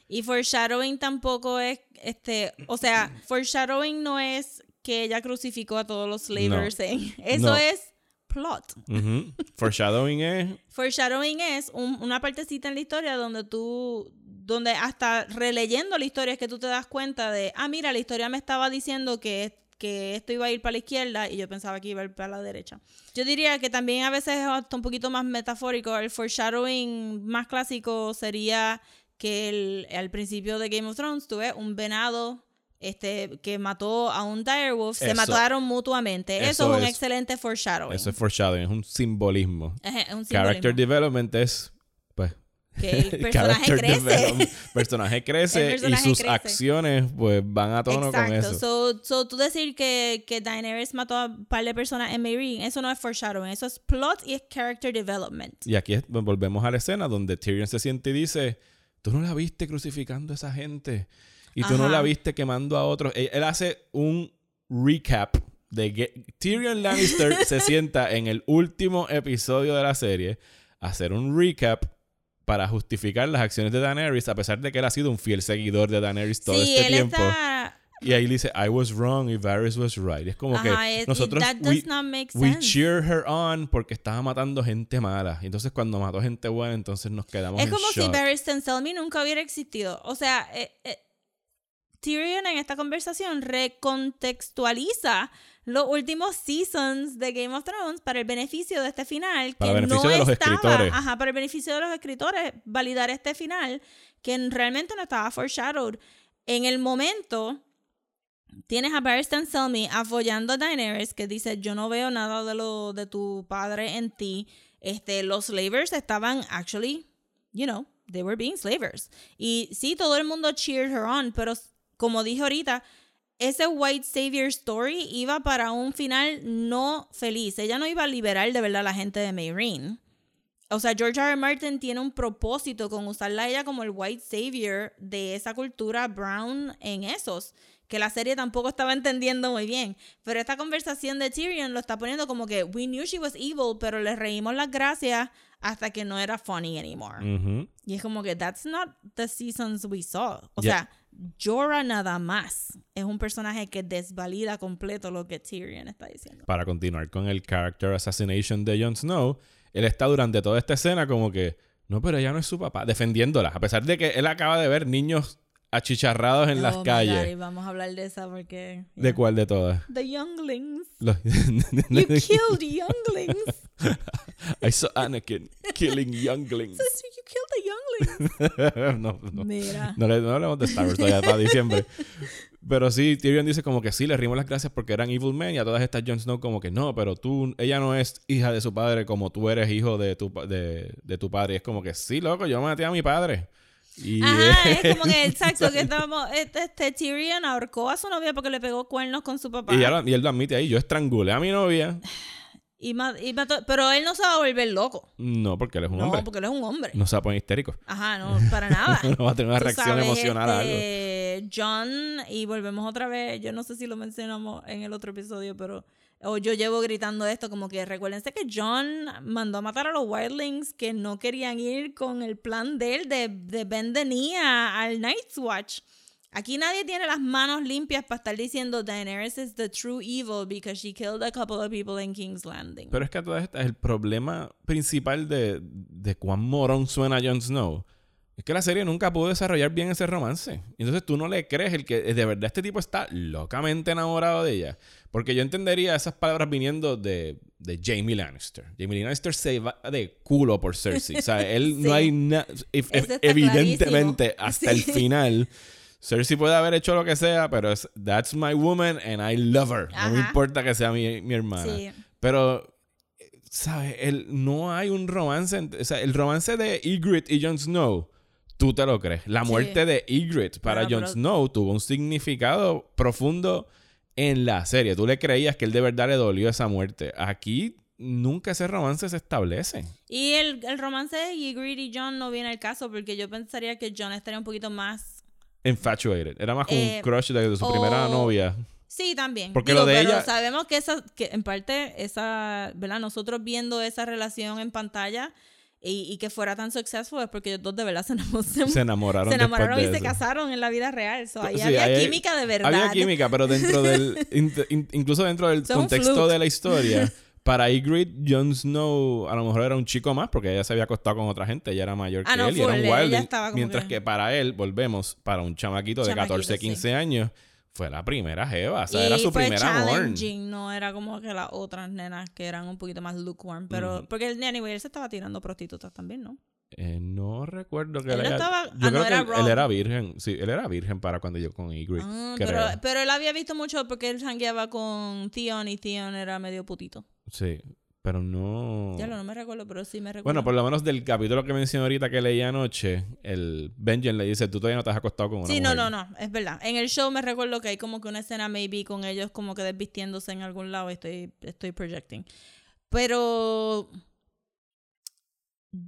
Y foreshadowing tampoco es, este, o sea, foreshadowing no es que ella crucificó a todos los slavers. en- Eso No. es plot. Ujú. Foreshadowing es... Foreshadowing es un- una partecita en la historia donde tú, donde hasta releyendo la historia es que tú te das cuenta de, ah, mira, la historia me estaba diciendo que, que esto iba a ir para la izquierda y yo pensaba que iba a ir para la derecha. Yo diría que también a veces es hasta un poquito más metafórico. El foreshadowing más clásico sería que el- al principio de Game of Thrones tuve un venado este, que mató a un direwolf, se mataron mutuamente. Eso, Eso es un es- excelente foreshadowing. Eso es foreshadowing, es un simbolismo. Es- es un Character development es... Pues, que el personaje crece. personaje crece personaje y sus crece. acciones pues van a tono con Exacto. eso. So, so, tú decir que, que Daenerys mató a un par de personas en Meereen, eso no es foreshadowing, eso es plot y es character development. Y aquí es- volvemos a la escena donde Tyrion se siente y dice, tú no la viste crucificando a esa gente. Y tú no la viste quemando a otros. Él, él hace un recap de que Tyrion Lannister se sienta en el último episodio de la serie a hacer un recap para justificar las acciones de Daenerys, a pesar de que él ha sido un fiel seguidor de Daenerys todo sí, este él tiempo. está... Y ahí dice, I was wrong y Varys was right. Es como Ajá, que it- nosotros that we, does not make we cheer her on porque estaba matando gente mala. Entonces cuando mató gente buena, entonces nos quedamos Es en como si shock. Barristan Selmy nunca hubiera existido. O sea, eh, eh, Tyrion en esta conversación recontextualiza los últimos seasons de Game of Thrones para el beneficio de este final. Para que beneficio no de los estaba, escritores. Ajá, para el beneficio de los escritores, validar este final que realmente no estaba foreshadowed. En el momento, tienes a Barristan Selmy apoyando a Daenerys, que dice, yo no veo nada de lo de tu padre en ti. Este, los slavers estaban actually, you know, they were being slavers. Y sí, todo el mundo cheered her on, pero como dije ahorita, ese white savior story iba para un final no feliz. Ella no iba a liberar de verdad a la gente de Meereen. O sea, George R. R. Martin tiene un propósito con usarla a ella como el white savior de esa cultura brown en esos, que la serie tampoco estaba entendiendo muy bien. Pero esta conversación de Tyrion lo está poniendo como que we knew she was evil, pero le reímos las gracias hasta que no era funny anymore. Y es como que that's not the seasons we saw. O sea, Jorah nada más es un personaje que desvalida completo lo que Tyrion está diciendo. Para continuar con el character assassination de Jon Snow, él está durante toda esta escena como que, no, pero ella no es su papá, defendiéndola, a pesar de que él acaba de ver niños achicharrados en las Oh calles. God, vamos a hablar de esa porque... ¿De cuál de todas? The younglings. Los- You killed younglings. I saw Anakin killing younglings. you killed the younglings. no, no. Mira. No, le, no hablemos de Star Wars todavía para diciembre. Pero sí, Tyrion dice como que sí, le rimos las gracias porque eran evil men y a todas estas Jon Snow como que no, pero tú, ella no es hija de su padre como tú eres hijo de tu, de, de tu padre. Y es como que sí, loco, yo maté a mi padre. Y Ajá, es como que exacto, que estábamos, este, este Tyrion ahorcó a su novia porque le pegó cuernos con su papá. y, ya lo- y él lo admite ahí, yo estrangulé a mi novia. Y ma- y mató- pero él no se va a volver loco. No, porque él es un No, hombre. porque él es un hombre. No se va a poner histérico. Ajá, no, para nada. no va a tener una reacción sabes, emocional a algo. este, John, y volvemos otra vez, yo no sé si lo mencionamos en el otro episodio, pero o yo llevo gritando esto, como que recuérdense que John mandó a matar a los Wildlings que no querían ir con el plan de él de, de Ben Denía al Night's Watch. Aquí nadie tiene las manos limpias para estar diciendo Daenerys is the true evil because she killed a couple of people in King's Landing. Pero es que a todas estas, el problema principal de, de cuán morón suena Jon Snow es que la serie nunca pudo desarrollar bien ese romance. Entonces tú no le crees el que de verdad este tipo está locamente enamorado de ella. Porque yo entendería esas palabras viniendo de, de Jamie Lannister. Jamie Lannister se va de culo por Cersei. O sea, él Sí. no hay nada. Evidentemente, clarísimo. hasta el final. Cersei puede haber hecho lo que sea, pero es That's my woman and I love her. No me importa que sea mi, mi hermana. Sí. Pero, ¿sabes? El, no hay un romance. O sea, el romance de Ygritte y Jon Snow, tú te lo crees. La Sí. muerte de Ygritte para Bueno, Jon pero- Snow tuvo un significado profundo en la serie. Tú le creías que él de verdad le dolió esa muerte. Aquí nunca ese romance se establece. Y el, el romance de Ygritte y John no viene al caso porque yo pensaría que John estaría un poquito más... Infatuated. Era más como Eh, un crush de, de su o- primera novia. Sí, también. Porque Digo, lo de pero ella- sabemos que esa, que en parte esa, ¿verdad? Nosotros viendo esa relación en pantalla y, y que fuera tan successful es porque ellos dos de verdad se enamoraron. Se enamoraron, se enamoraron y se casaron en la vida real. So, ahí Sí, había química de verdad. Había química, pero dentro del. in- incluso dentro del Son contexto de la historia, para Ygritte, Jon Snow a lo mejor era un chico más porque ella se había acostado con otra gente, ella era mayor Ah, que no, él y era un wildling. Mientras que- que... para él, volvemos, para un chamaquito de Chamaquito, 14, sí. 15 años, fue la primera jeva. O sea, y era su fue primer amor. challenging, no era como que las otras nenas que eran un poquito más lukewarm. Pero, porque el anyway, él se estaba tirando prostitutas también, ¿no? Eh, no recuerdo que Él él no haya- estaba- Yo ah, no, creo que era él, él era virgen. Sí, él era virgen para cuando yo con Ygritte. Ah, pero, pero él había visto mucho porque él jangueaba con Theon y Theon era medio putito. Sí, pero no. Ya lo no me recuerdo, pero sí me recuerdo. Bueno, por lo menos del capítulo que mencioné ahorita que leí anoche, el Benjen le dice, tú todavía no te has acostado con una Sí, no, mujer". no, no, es verdad. En el show me recuerdo que hay como que una escena maybe con ellos como que desvistiéndose en algún lado, estoy, estoy projecting. Pero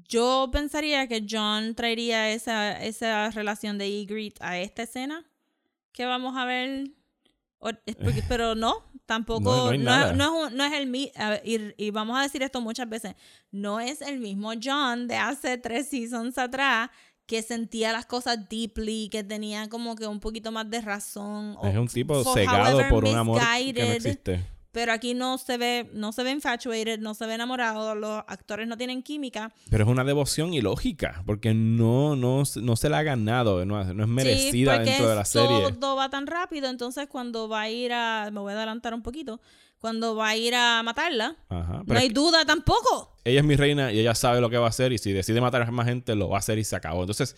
yo pensaría que John traería esa, esa relación de Ygritte a esta escena que vamos a ver. O- es porque- pero no, tampoco. No, no no, no es, un- no es el mismo. Y, y vamos a decir esto muchas veces. No es el mismo John de hace tres seasons atrás que sentía las cosas deeply, que tenía como que un poquito más de razón. o Es un tipo cegado por un amor que no existe. Pero aquí no se ve, no se ve infatuated, no se ve enamorado, los actores no tienen química. Pero es una devoción ilógica, porque no, no, no se la ha ganado, no, no es merecida sí, porque dentro de la serie. todo va tan rápido, entonces cuando va a ir a, me voy a adelantar un poquito, cuando va a ir a matarla, Ajá. no hay duda tampoco. ella es mi reina y ella sabe lo que va a hacer y si decide matar a más gente, lo va a hacer y se acabó. Entonces,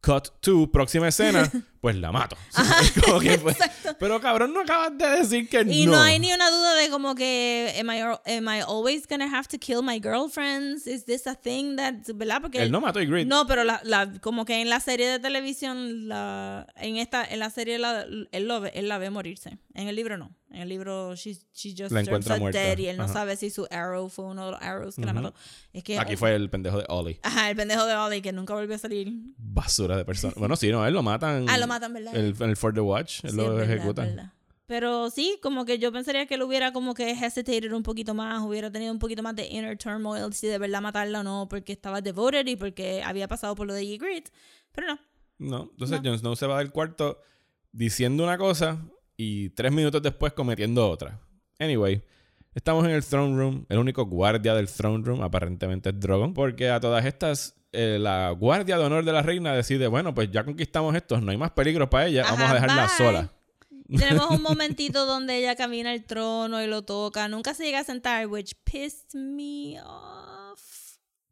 cut to, próxima escena, pues la mato. Es como que, pues, pero cabrón, no acabas de decir que Y no. no. hay ni una duda de como que, am I, am I always gonna have to kill my girlfriends? Is this a thing that, ¿verdad? Porque Él no mató a Ygritte. No, pero la, la, como que en la serie de televisión, la, en esta, en la serie la- él, lo él la ve morirse. En el libro no. En el libro she, she just La encuentra muerta. dead y él no Ajá. sabe si su arrow fue uno de los arrows que la Ujú. mató. Es que Aquí fue el pendejo de Ollie. Ajá, el pendejo de Ollie que nunca volvió a salir. Basura de persona. Bueno, sí, no, él lo matan. Ah, lo matan, ¿verdad? El, en el For the Watch, él Sí, lo verdad, ejecutan. verdad. Pero sí, como que yo pensaría que él hubiera como que hesitated un poquito más, hubiera tenido un poquito más de inner turmoil si de verdad matarla o no, porque estaba devoted y porque había pasado por lo de Ygritte. Pero no. No, entonces No. Jon Snow se va del cuarto diciendo una cosa y tres minutos después cometiendo otra. Anyway, estamos en el throne room. El único guardia del throne room aparentemente es Drogon. Porque a todas estas, eh, la guardia de honor de la reina decide, bueno, pues ya conquistamos esto, no hay más peligros para ella, vamos a dejarla bye. sola. Tenemos un momentito donde ella camina el trono y lo toca. Nunca se llega a sentar, which pissed me off.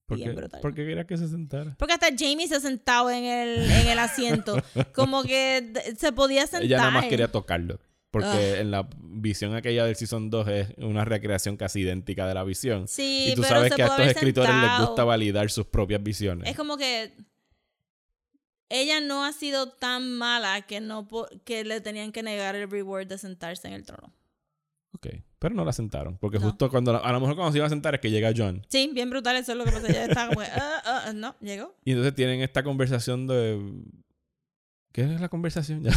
¿Por Bien qué, brutal. por qué quería que se sentara? Porque hasta Jamie se ha sentado en el, en el asiento. Como que se podía sentar. Ella nada más quería tocarlo. Porque en la visión aquella del Season 2 es una recreación casi idéntica de la visión. Sí, y tú pero sabes se que a estos escritores les gusta validar sus propias visiones. Es como que ella no ha sido tan mala que no que le tenían que negar el reward de sentarse en el trono. Ok. Pero no la sentaron. Porque No. justo cuando... A lo mejor cuando se iba a sentar es que llega John. Sí, bien brutal, eso es lo que pasa. Ella estaba como, "Ah, ah, ah", no, llegó. Y entonces tienen esta conversación de... ¿Qué es la conversación? Ya.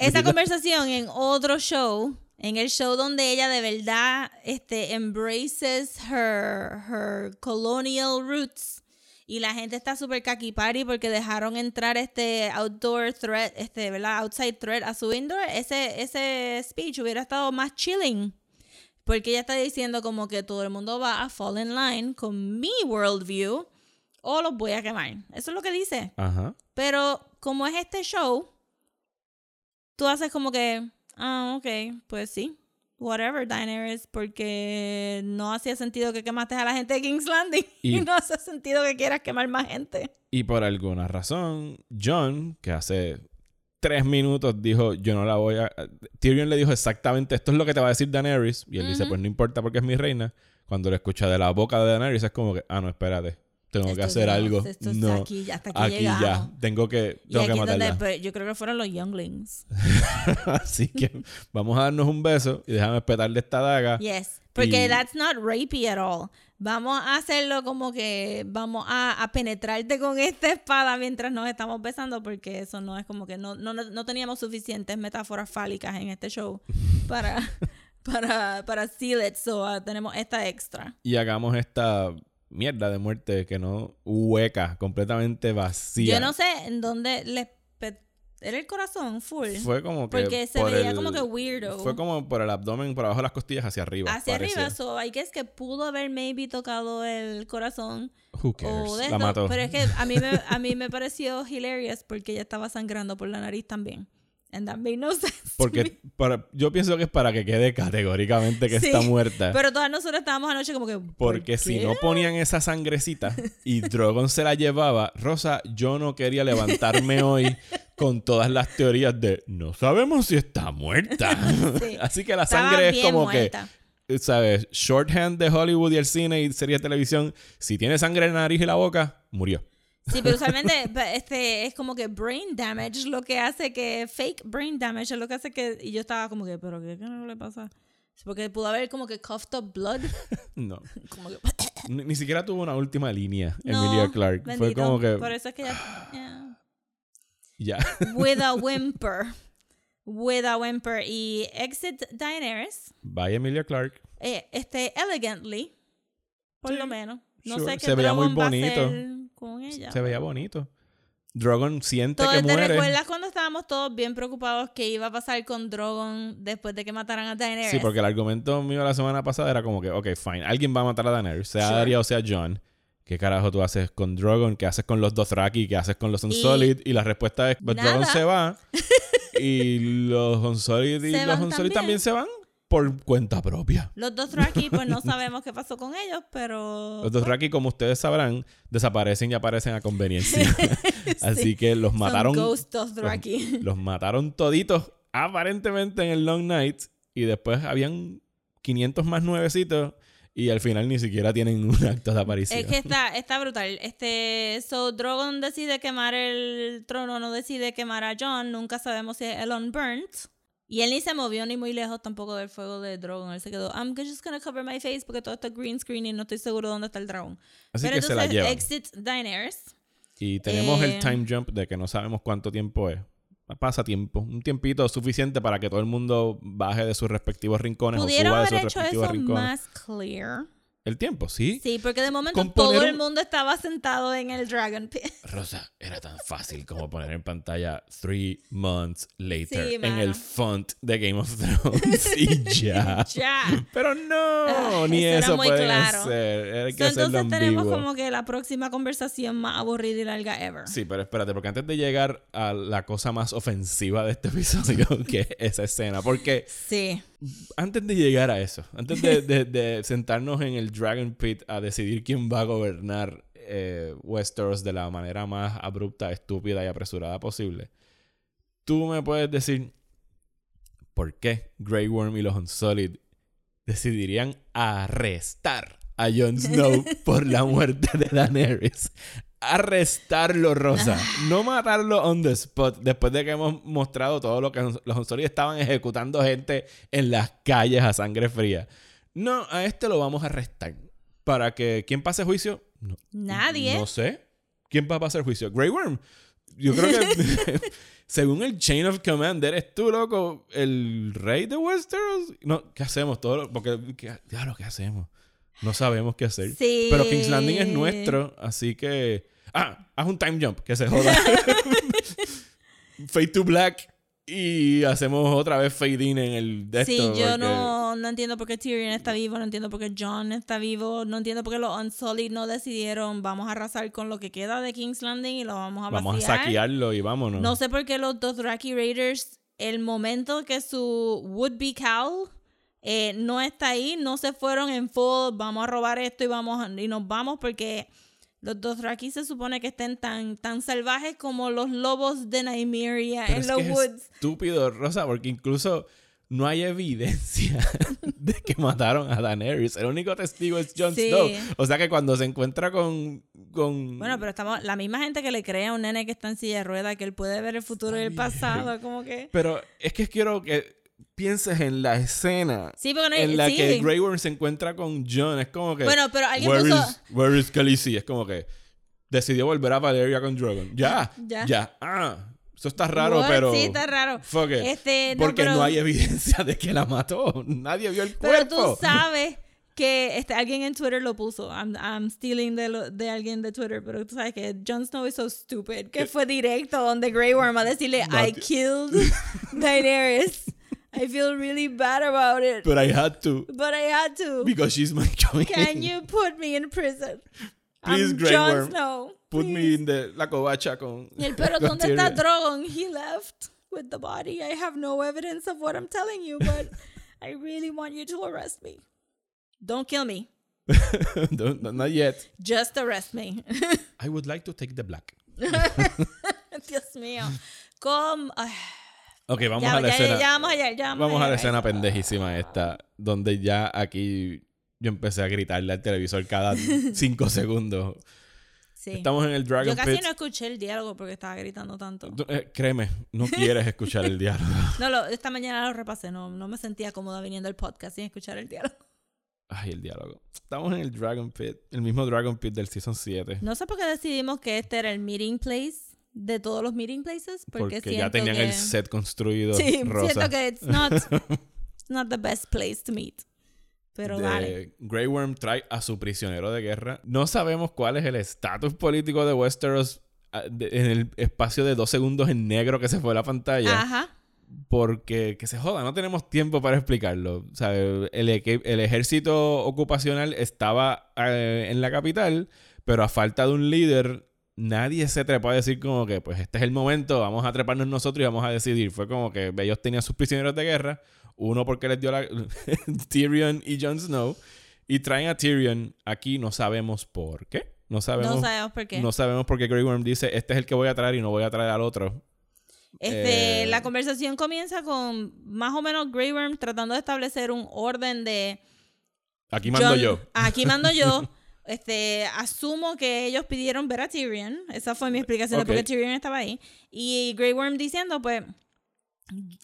Esa conversación en otro show, en el show donde ella de verdad este, embraces her, her colonial roots. Y la gente está súper party porque dejaron entrar este outdoor threat, este, ¿verdad? Outside threat a su indoor. Ese, ese speech hubiera estado más chilling. Porque ella está diciendo como que todo el mundo va a fall in line con mi worldview o los voy a quemar. Eso es lo que dice. Ajá. Pero como es este show, tú haces como que, ah, ok, pues sí, whatever, Daenerys, porque no hacía sentido que quemaste a la gente de King's Landing y, Y- no hace sentido que quieras quemar más gente. Y por alguna razón, John, que hace tres minutos dijo, yo no la voy a... Tyrion le dijo exactamente, esto es lo que te va a decir Daenerys. Y él dice, pues no importa porque es mi reina. Cuando lo escucha de la boca de Daenerys es como que, ah, no, espérate. Tengo que Esto hacer ya- algo. esto está no, aquí, hasta aquí, aquí ya. Tengo que, Y tengo aquí que donde, matarla. pues, yo creo que fueron los younglings. Así que vamos a darnos un beso y déjame espetarle esta daga. Yes. Porque Y- that's not rapey at all. Vamos a hacerlo como que vamos a, a penetrarte con esta espada mientras nos estamos besando, porque eso no es como que no, no, no teníamos suficientes metáforas fálicas en este show para, para, para seal it. So ah, tenemos esta extra. Y hagamos esta mierda de muerte que no hueca, completamente vacía. Yo no sé en dónde les era el corazón full. Fue como que. porque se por veía el- como que weirdo. Fue como por el abdomen, por abajo de las costillas, hacia arriba. Hacia parecía. arriba, so I guess que pudo haber maybe tocado el corazón Who cares? o de La mató. Pero es que a mí, me, a mí me pareció hilarious porque ella estaba sangrando por la nariz también. And that made no sense. Porque para- yo pienso que es para que quede categóricamente que Sí, está muerta. Pero todas nosotras estábamos anoche como que. ¿por Porque si no ponían esa sangrecita y Drogon se la llevaba, Rosa, yo no quería levantarme hoy con todas las teorías de no sabemos si está muerta. Sí. Así que la sangre es como muerta. que, ¿sabes? Shorthand de Hollywood y el cine y series de televisión. Si tiene sangre en la nariz y la boca, murió. Sí, pero usualmente este, es como que brain damage lo que hace que. Fake brain damage es lo que hace que. Y yo estaba como que, ¿pero qué, qué no le pasa? Porque pudo haber como que coughed up blood. No. Como que. Ni, ni siquiera tuvo una última línea, No, Emilia Clark. Fue bendito. como que Por eso es que ya. yeah. ya. With a whimper. With a whimper. Y exit Daenerys. Bye Emilia Clark. eh, este, elegantly. Por Sí, lo menos. No sure. sé qué Se veía muy bonito. Con ella. Se veía bonito. Drogon siente Todo- que ¿Te muere. recuerdas cuando estábamos todos bien preocupados que iba a pasar con Drogon después de que mataran a Daenerys? Sí, porque el argumento mío la semana pasada era como que, ok, fine, alguien va a matar a Daenerys, sea Sure. Arya o sea John. ¿Qué carajo tú haces con Drogon? ¿Qué haces con los Dothraki? ¿Qué haces con los Unsolid? Y, la respuesta es, pues. Drogon se va. y los Unsolid y los Unsolid también. también se van por cuenta propia. Los dos Dothraki, pues no sabemos qué pasó con ellos, pero... Los Dothraki, como ustedes sabrán, desaparecen y aparecen a conveniencia. Así que los Son mataron. Ghost Dothraki. Los mataron toditos, aparentemente en el Long Night. Y después habían 500 más nuevecitos. Y al final ni siquiera tienen un acto de aparición. Es que está, está brutal. Este, so Drogon decide quemar el trono, no decide quemar a Jon. Nunca sabemos si es Elon burnt. Y él ni se movió ni muy lejos tampoco del fuego de Drogon. Él se quedó, I'm just gonna cover my face porque todo está green screen y no estoy seguro dónde está el dragón. Así Pero que se la entonces llevan. exit Daenerys. Y tenemos Eh, el time jump de que no sabemos cuánto tiempo es. Pasa tiempo. Un tiempito suficiente para que todo el mundo baje de sus respectivos rincones o Pudieron suba de haber sus hecho respectivos eso rincones. más clear. El tiempo, ¿sí? Sí, porque de momento Con todo el un- mundo estaba sentado en el Dragon Pit. Rosa, era tan fácil como poner en pantalla three months later Sí, en el font de Game of Thrones y ya. ya. Pero no, Ah, ni eso eso pueden claro. hacer. Hay que So, hacerlo entonces en tenemos como que la próxima conversación más aburrida y larga ever. Sí, pero espérate, porque antes de llegar a la cosa más ofensiva de este episodio, que es esa escena, porque Sí. Antes de llegar a eso, antes de, de- de sentarnos en el Dragon Pit a decidir quién va a gobernar eh, Westeros de la manera más abrupta, estúpida y apresurada posible, tú me puedes decir por qué Grey Worm y los Unsullied decidirían arrestar a Jon Snow por la muerte de Daenerys arrestarlo, Rosa. No matarlo on the spot. Después de que hemos mostrado todo lo que los Unsori estaban ejecutando gente en las calles a sangre fría. No, a este lo vamos a arrestar. Para que. ¿Quién pase juicio? No, Nadie. no sé. ¿Quién va a pasar juicio? Grey Worm. Yo creo que. según el Chain of Command, eres tú, loco, el rey de Westeros. No, ¿qué hacemos? Todo lo- porque, ¿qué, claro, ¿qué hacemos? No sabemos qué hacer. Sí. Pero King's Landing es nuestro, así que. Ah, haz un time jump, que se joda. fade to black y hacemos otra vez fade in en el de Sí, yo porque- no, no entiendo por qué Tyrion está vivo, no entiendo por qué John está vivo, no entiendo por qué los Unsullied no decidieron vamos a arrasar con lo que queda de King's Landing y lo vamos a Vamos a saquearlo y vámonos. No sé por qué los Dothraki Raiders, el momento que su would-be cow eh, no está ahí, no se fueron en full, vamos a robar esto y, vamos a- y nos vamos porque los Dothraki se supone que estén tan, tan salvajes como los lobos de Nymeria Pero en es los que es woods. estúpido, Rosa, porque incluso no hay evidencia de que mataron a Daenerys. El único testigo es Jon Sí. Snow. O sea que cuando se encuentra con. con Bueno, pero estamos la misma gente que le cree a un nene que está en silla de ruedas que él puede ver el futuro y el pasado, como que Pero es que quiero que pienses en la escena Sí, porque no hay- en la sí. que Grey Worm se encuentra con Jon. Es como que. Bueno, pero alguien where puso- Is, where is Khaleesi? Es como que decidió volver a Valeria con Drogon. Ya, Ya. ya. Ah, eso está raro, What? pero. Sí, está raro. Fuck it. Este, no, Porque pero- no hay evidencia de que la mató. Nadie vio el Pero cuerpo. tú sabes que este, alguien en Twitter lo puso. I'm, I'm stealing de, lo- de alguien de Twitter, pero tú sabes que Jon Snow es so stupid que fue directo donde Grey Worm a decirle I killed Daenerys. I feel really bad about it, But I had to. but I had to. Because she's my queen. Can you put me in prison? Please, I'm Grey Jon Worm, Snow. Put me in the, la covacha con. Y él, pero con ¿dónde está Drogon? He left with the body. I have no evidence of what I'm telling you, but I really want you to arrest me. Don't kill me. No, no, not yet. Just arrest me. I would like to take the black. Dios mío. Com ay, ah, Ok, vamos ya, a la ya, escena. ya, ya vamos allá, ya vamos a la escena pendejísima esta. Donde ya aquí yo empecé a gritarle al televisor cada cinco segundos. Sí. Estamos en el Dragon Yo casi no escuché el diálogo porque estaba gritando tanto. Eh, créeme, no quieres escuchar el diálogo. No, lo, esta mañana lo repasé, no, no me sentía cómoda viniendo al podcast sin escuchar el diálogo. Ay, el diálogo. Estamos en el Dragon Pit. El mismo Dragon Pit del Season 7. No sé por qué decidimos que este era el meeting place de todos los meeting places, porque, ya tenían que... el set construido. Sí, rosa. siento que it's not, it's not the best place to meet. Pero de dale. Grey Worm trae a su prisionero de guerra. No sabemos cuál es el estatus político de Westeros ah, en el espacio de dos segundos en negro que se fue a la pantalla. Ajá. Porque que se joda, no tenemos tiempo para explicarlo. O sea, el, el ejército ocupacional estaba eh, en la capital, pero a falta de un líder, nadie se trepó a decir como que, pues este es el momento, vamos a treparnos nosotros y vamos a decidir. Fue como que ellos tenían sus prisioneros de guerra, uno porque les dio la Tyrion y Jon Snow, y traen a Tyrion. Aquí no sabemos por qué. No sabemos, No sabemos por qué. no sabemos por qué Grey Worm dice, este es el que voy a traer y no voy a traer al otro. Este, Eh, La conversación comienza con más o menos Grey Worm tratando de establecer un orden de... Aquí mando yo. Aquí mando yo. Este, asumo que ellos pidieron ver a Tyrion. Esa fue mi explicación Ok. de por qué Tyrion estaba ahí. Y Grey Worm diciendo, pues,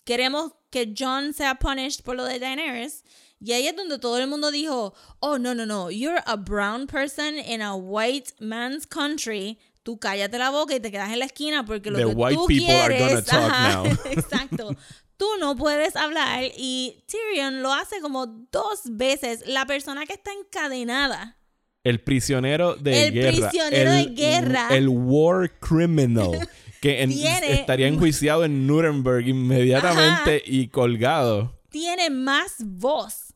queremos que John sea punished por lo de Daenerys. Y ahí es donde todo el mundo dijo, oh, no, no, no, you're a brown person in a white man's country. Tú cállate la boca y te quedas en la esquina porque lo The que white tú people are quieres... gonna talk Ajá, now. exacto. Tú no puedes hablar y Tyrion lo hace como dos veces. La persona que está encadenada. El prisionero de El guerra. prisionero de guerra. El war criminal. Que en- estaría enjuiciado en Nuremberg inmediatamente y colgado. tiene más voz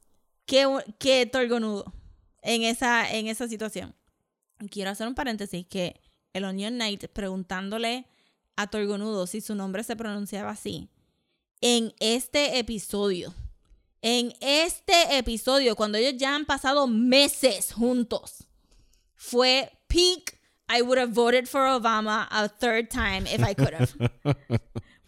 que, que Torgonudo en esa, en esa situación. Quiero hacer un paréntesis que el Onion Knight preguntándole a Torgonudo si su nombre se pronunciaba así. En este episodio, en este episodio, cuando ellos ya han pasado meses juntos, fue peak. I would have voted for Obama a third time if I could have.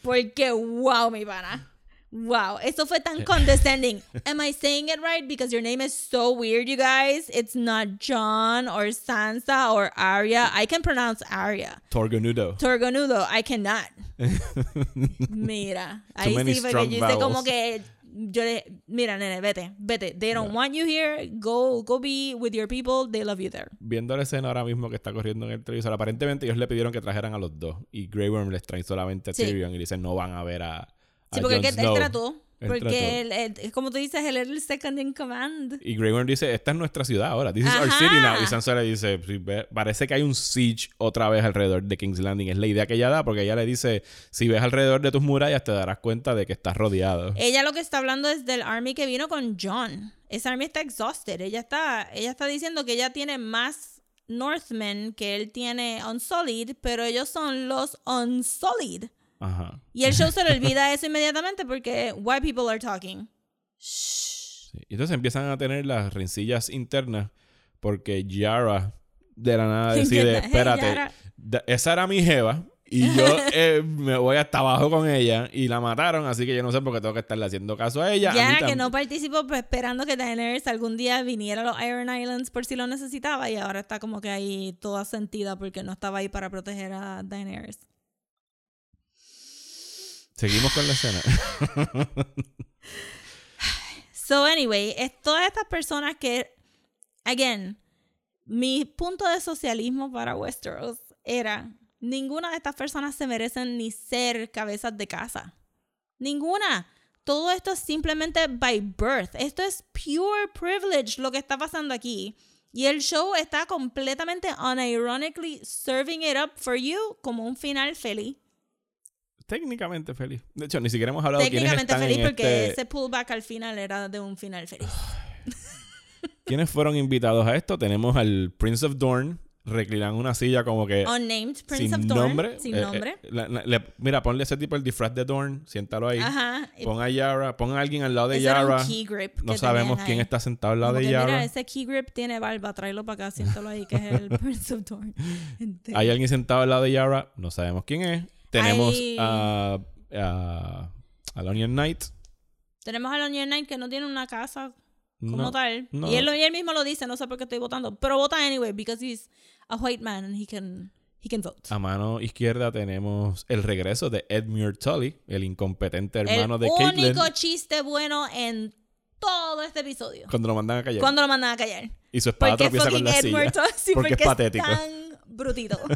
Porque, wow, mi pana. Wow, eso fue tan condescending. Am I saying it right? Because your name is so weird, you guys. It's not John or Sansa or Arya. I can pronounce Arya. Torgonudo. Torgonudo, I cannot. Mira, ahí sí fue strong que yo hice como que yo le, mira, nene, vete, vete. They don't want you here. Go, go be with your people. They love you there. Viendo la escena ahora mismo que está corriendo en el televisor, aparentemente ellos le pidieron que trajeran a los dos. Y Grey Worm les trae solamente a Sí. Tyrion y dicen no van a ver a. a Sí, porque Jon él Snow". trató. Porque él, como tú dices, él era el second in command. Y Grey Worm dice, esta es nuestra ciudad ahora. This is our city now. Y Sansa le dice, "Sí, ve- parece que hay un siege otra vez alrededor de King's Landing. Es la idea que ella da porque ella le dice, si ves alrededor de tus murallas te darás cuenta de que estás rodeado. Ella lo que está hablando es del army que vino con John. Esa army está exhausted. Ella está, ella está diciendo que ella tiene más Northmen que él tiene Unsullied, pero ellos son los Unsullied. Ajá. Y el show se le olvida eso inmediatamente porque white people are talking. Sí. Y entonces empiezan a tener las rencillas internas porque Yara de la nada decide, Hey, espérate, esa era mi jeva y yo eh, me voy hasta abajo con ella y la mataron, así que yo no sé por qué tengo que estarle haciendo caso a ella. a mí Yara que no participó pues, esperando que Daenerys algún día viniera a los Iron Islands por si lo necesitaba y ahora está como que ahí toda sentida porque no estaba ahí para proteger a Daenerys. Seguimos con la escena. So, anyway, es todas estas personas que, again, mi punto de socialismo para Westeros era, ninguna de estas personas se merecen ni ser cabezas de casa. Ninguna. Todo esto es simplemente by birth. Esto es pure privilege lo que está pasando aquí. Y el show está completamente unironically serving it up for you como un final feliz. Técnicamente feliz. De hecho, ni siquiera hemos hablado de quiénes Técnicamente están feliz en porque este- ese pullback al final era de un final feliz. ¿Quiénes fueron invitados a esto? Tenemos al Prince of Dorne reclinando en una silla como que Unnamed Prince sin of Dorne. nombre. Sin Eh, nombre. eh, la- la- le- mira, ponle ese tipo el disfraz de Dorne, siéntalo ahí. Ajá. Pon a Yara, pon a alguien al lado de Ese era un Yara. key grip No sabemos quién ahí. está sentado al lado Como de que, Yara. Mira, ese key grip tiene barba, tráelo para acá, siéntalo ahí, que es el Prince of Dorne. Entero. Hay alguien sentado al lado de Yara, no sabemos quién es. Tenemos Hay- a, a, a Onion Knight. Tenemos al Onion Knight que no tiene una casa como No, tal. no. Y, él, y él mismo lo dice, no sé por qué estoy votando. Pero vota anyway, because he's a white man and he can, he can vote. A mano izquierda tenemos el regreso de Edmure Tully, el incompetente hermano el de Caitlyn. único chiste bueno en todo este episodio. Cuando lo mandan a callar. Cuando lo mandan a callar. Y su espada Porque tropieza con la silla. Tully, sí, porque es patético. tan brutito.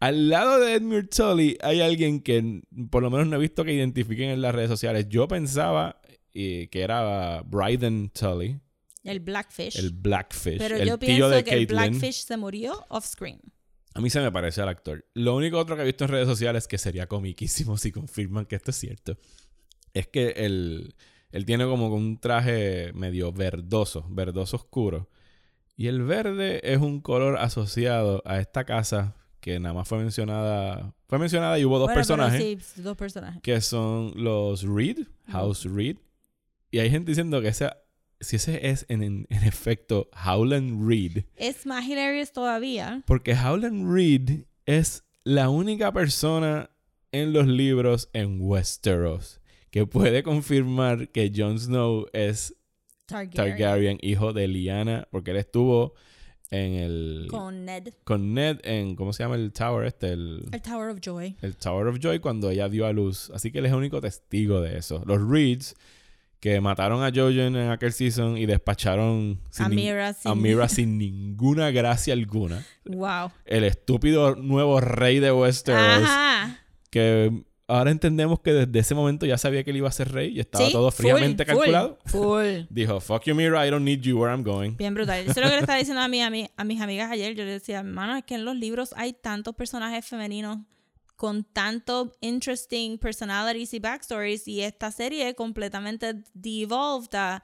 Al lado de Edmure Tully hay alguien que por lo menos no he visto que identifiquen en las redes sociales. Yo pensaba eh, que era Bryden Tully, el Blackfish. el Blackfish, Pero el yo pienso que el. Blackfish se murió off screen. A mí se me parece al actor. Lo único otro que he visto en redes sociales que sería comiquísimo si confirman que esto es cierto es que él, él tiene como un traje medio verdoso, verdoso oscuro. Y el verde es un color asociado a esta casa que nada más fue mencionada. Fue mencionada y hubo dos Bueno, personajes sí, dos personajes. que son los Reed, House Reed. Y hay gente diciendo que ese, si ese es en, en- en efecto Howland Reed, Es más hilarious todavía. porque Howland Reed es la única persona en los libros en Westeros que puede confirmar que Jon Snow es Targaryen. Targaryen, hijo de Lyanna, porque él estuvo en el... Con Ned. con Ned en, ¿cómo se llama el tower este? El, El Tower of Joy. el Tower of Joy cuando ella dio a luz. Así que él es el único testigo de eso. Los Reeds que mataron a Jojen en aquel season y despacharon A nin- Mira sin- a Mira sin ninguna gracia alguna. Wow. El estúpido nuevo rey de Westeros Ajá. que ahora entendemos que desde ese momento ya sabía que él iba a ser rey y estaba Sí, todo fríamente full, calculado. Full. Dijo, fuck you Mira, I don't need you where I'm going. Bien brutal. Eso es lo que le estaba diciendo a, mí, a, mí- a mis amigas ayer. Yo le decía, hermano, es que en los libros hay tantos personajes femeninos con tanto interesting personalities y backstories y esta serie completamente devolved a...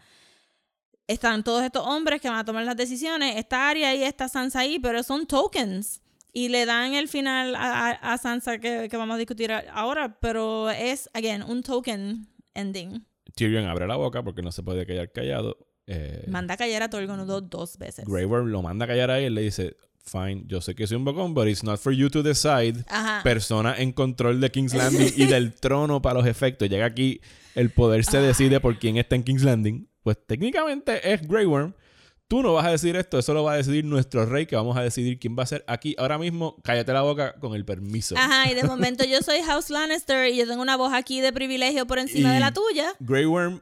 Están todos estos hombres que van a tomar las decisiones. Esta Arya y esta Sansa ahí, pero son tokens. Y le dan el final a, a- Sansa que, que vamos a discutir ahora, pero es, again, un token ending. Tyrion abre la boca porque no se puede callar callado. Eh, Manda a callar a Torgonudo dos veces. Grey Worm lo manda a callar a él y le dice, fine, yo sé que soy un bocón, but it's not for you to decide. Ajá. Persona en control de King's Landing y del trono para los efectos. Llega aquí, el poder se decide por quién está en King's Landing. Pues técnicamente es Grey Worm. Tú no vas a decidir esto, eso lo va a decidir nuestro rey, que vamos a decidir quién va a ser aquí. Ahora mismo, cállate la boca con el permiso. Ajá, y de momento yo soy House Lannister y yo tengo una voz aquí de privilegio por encima Y- de la tuya. Grey Worm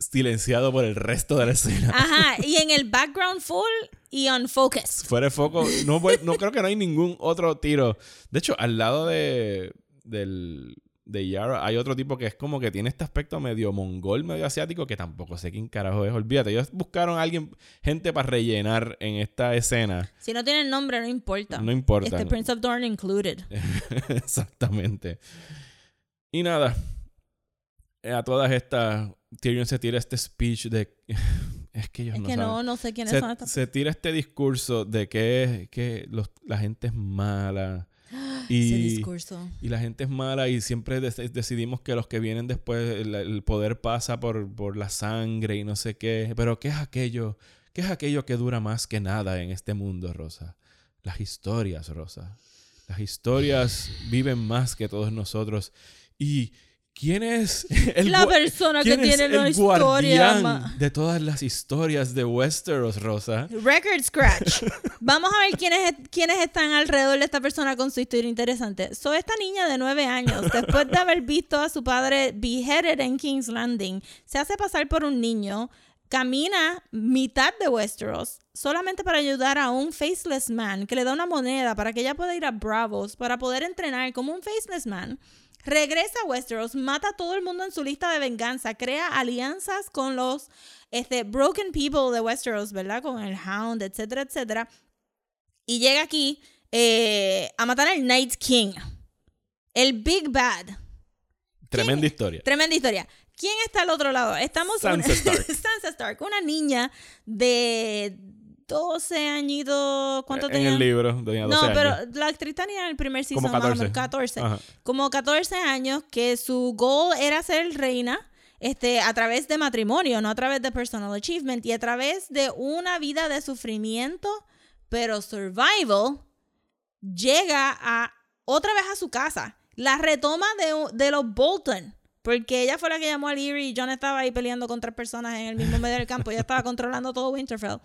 silenciado por el resto de la escena. Ajá, y en el background full y on focus. Fuera de foco, no, no creo que no hay ningún otro tiro. De hecho, al lado de, del, de Yara hay otro tipo que es como que tiene este aspecto medio mongol, medio asiático, que tampoco sé quién carajo es. Olvídate, ellos buscaron a alguien, gente para rellenar en esta escena. Si no tienen nombre, no importa. No importa. Este ¿no? Prince of Dorne included. Exactamente. Y nada, eh, a todas estas, Tyrion se tira este speech de... Es que ellos Es no que saben. no, no sé quiénes se, son estas se tira este discurso de que, que los- la gente es mala. Ese Y, discurso. y la gente es mala y siempre de- decidimos que los que vienen después, el, el poder pasa por, por la sangre y no sé qué. Pero ¿qué es aquello? ¿Qué es aquello que dura más que nada en este mundo, Rosa? Las historias, Rosa. Las historias viven más que todos nosotros. ¿Y quién es el La persona que tiene la historia. ma- de todas las historias de Westeros, Rosa? Record scratch. Vamos a ver quiénes, quiénes están alrededor de esta persona con su historia interesante. Soy esta niña de nueve años, después de haber visto a su padre beheaded en King's Landing, se hace pasar por un niño, camina mitad de Westeros solamente para ayudar a un faceless man que le da una moneda para que ella pueda ir a Bravos para poder entrenar como un faceless man. Regresa a Westeros, mata a todo el mundo en su lista de venganza, crea alianzas con los este, broken people de Westeros, ¿verdad? Con el Hound, etcétera, etcétera. Y llega aquí eh, a matar al Night King. El Big Bad. Tremenda historia. Tremenda historia. ¿Quién está al otro lado? Estamos Sansa Stark. Sansa Stark, una niña de 12 añitos. ¿Cuánto en tenía? el libro tenía 12 No, años. pero la actriz tenía en el primer season Como más o menos 14. 14. Ajá. Como 14 años que su goal era ser reina este, a través de matrimonio, no a través de personal achievement y a través de una vida de sufrimiento, pero survival, llega a otra vez a su casa. La retoma de, de los Bolton. Porque ella fue la que llamó a Leary y John estaba ahí peleando con tres personas en el mismo medio del campo. Ella estaba controlando todo Winterfell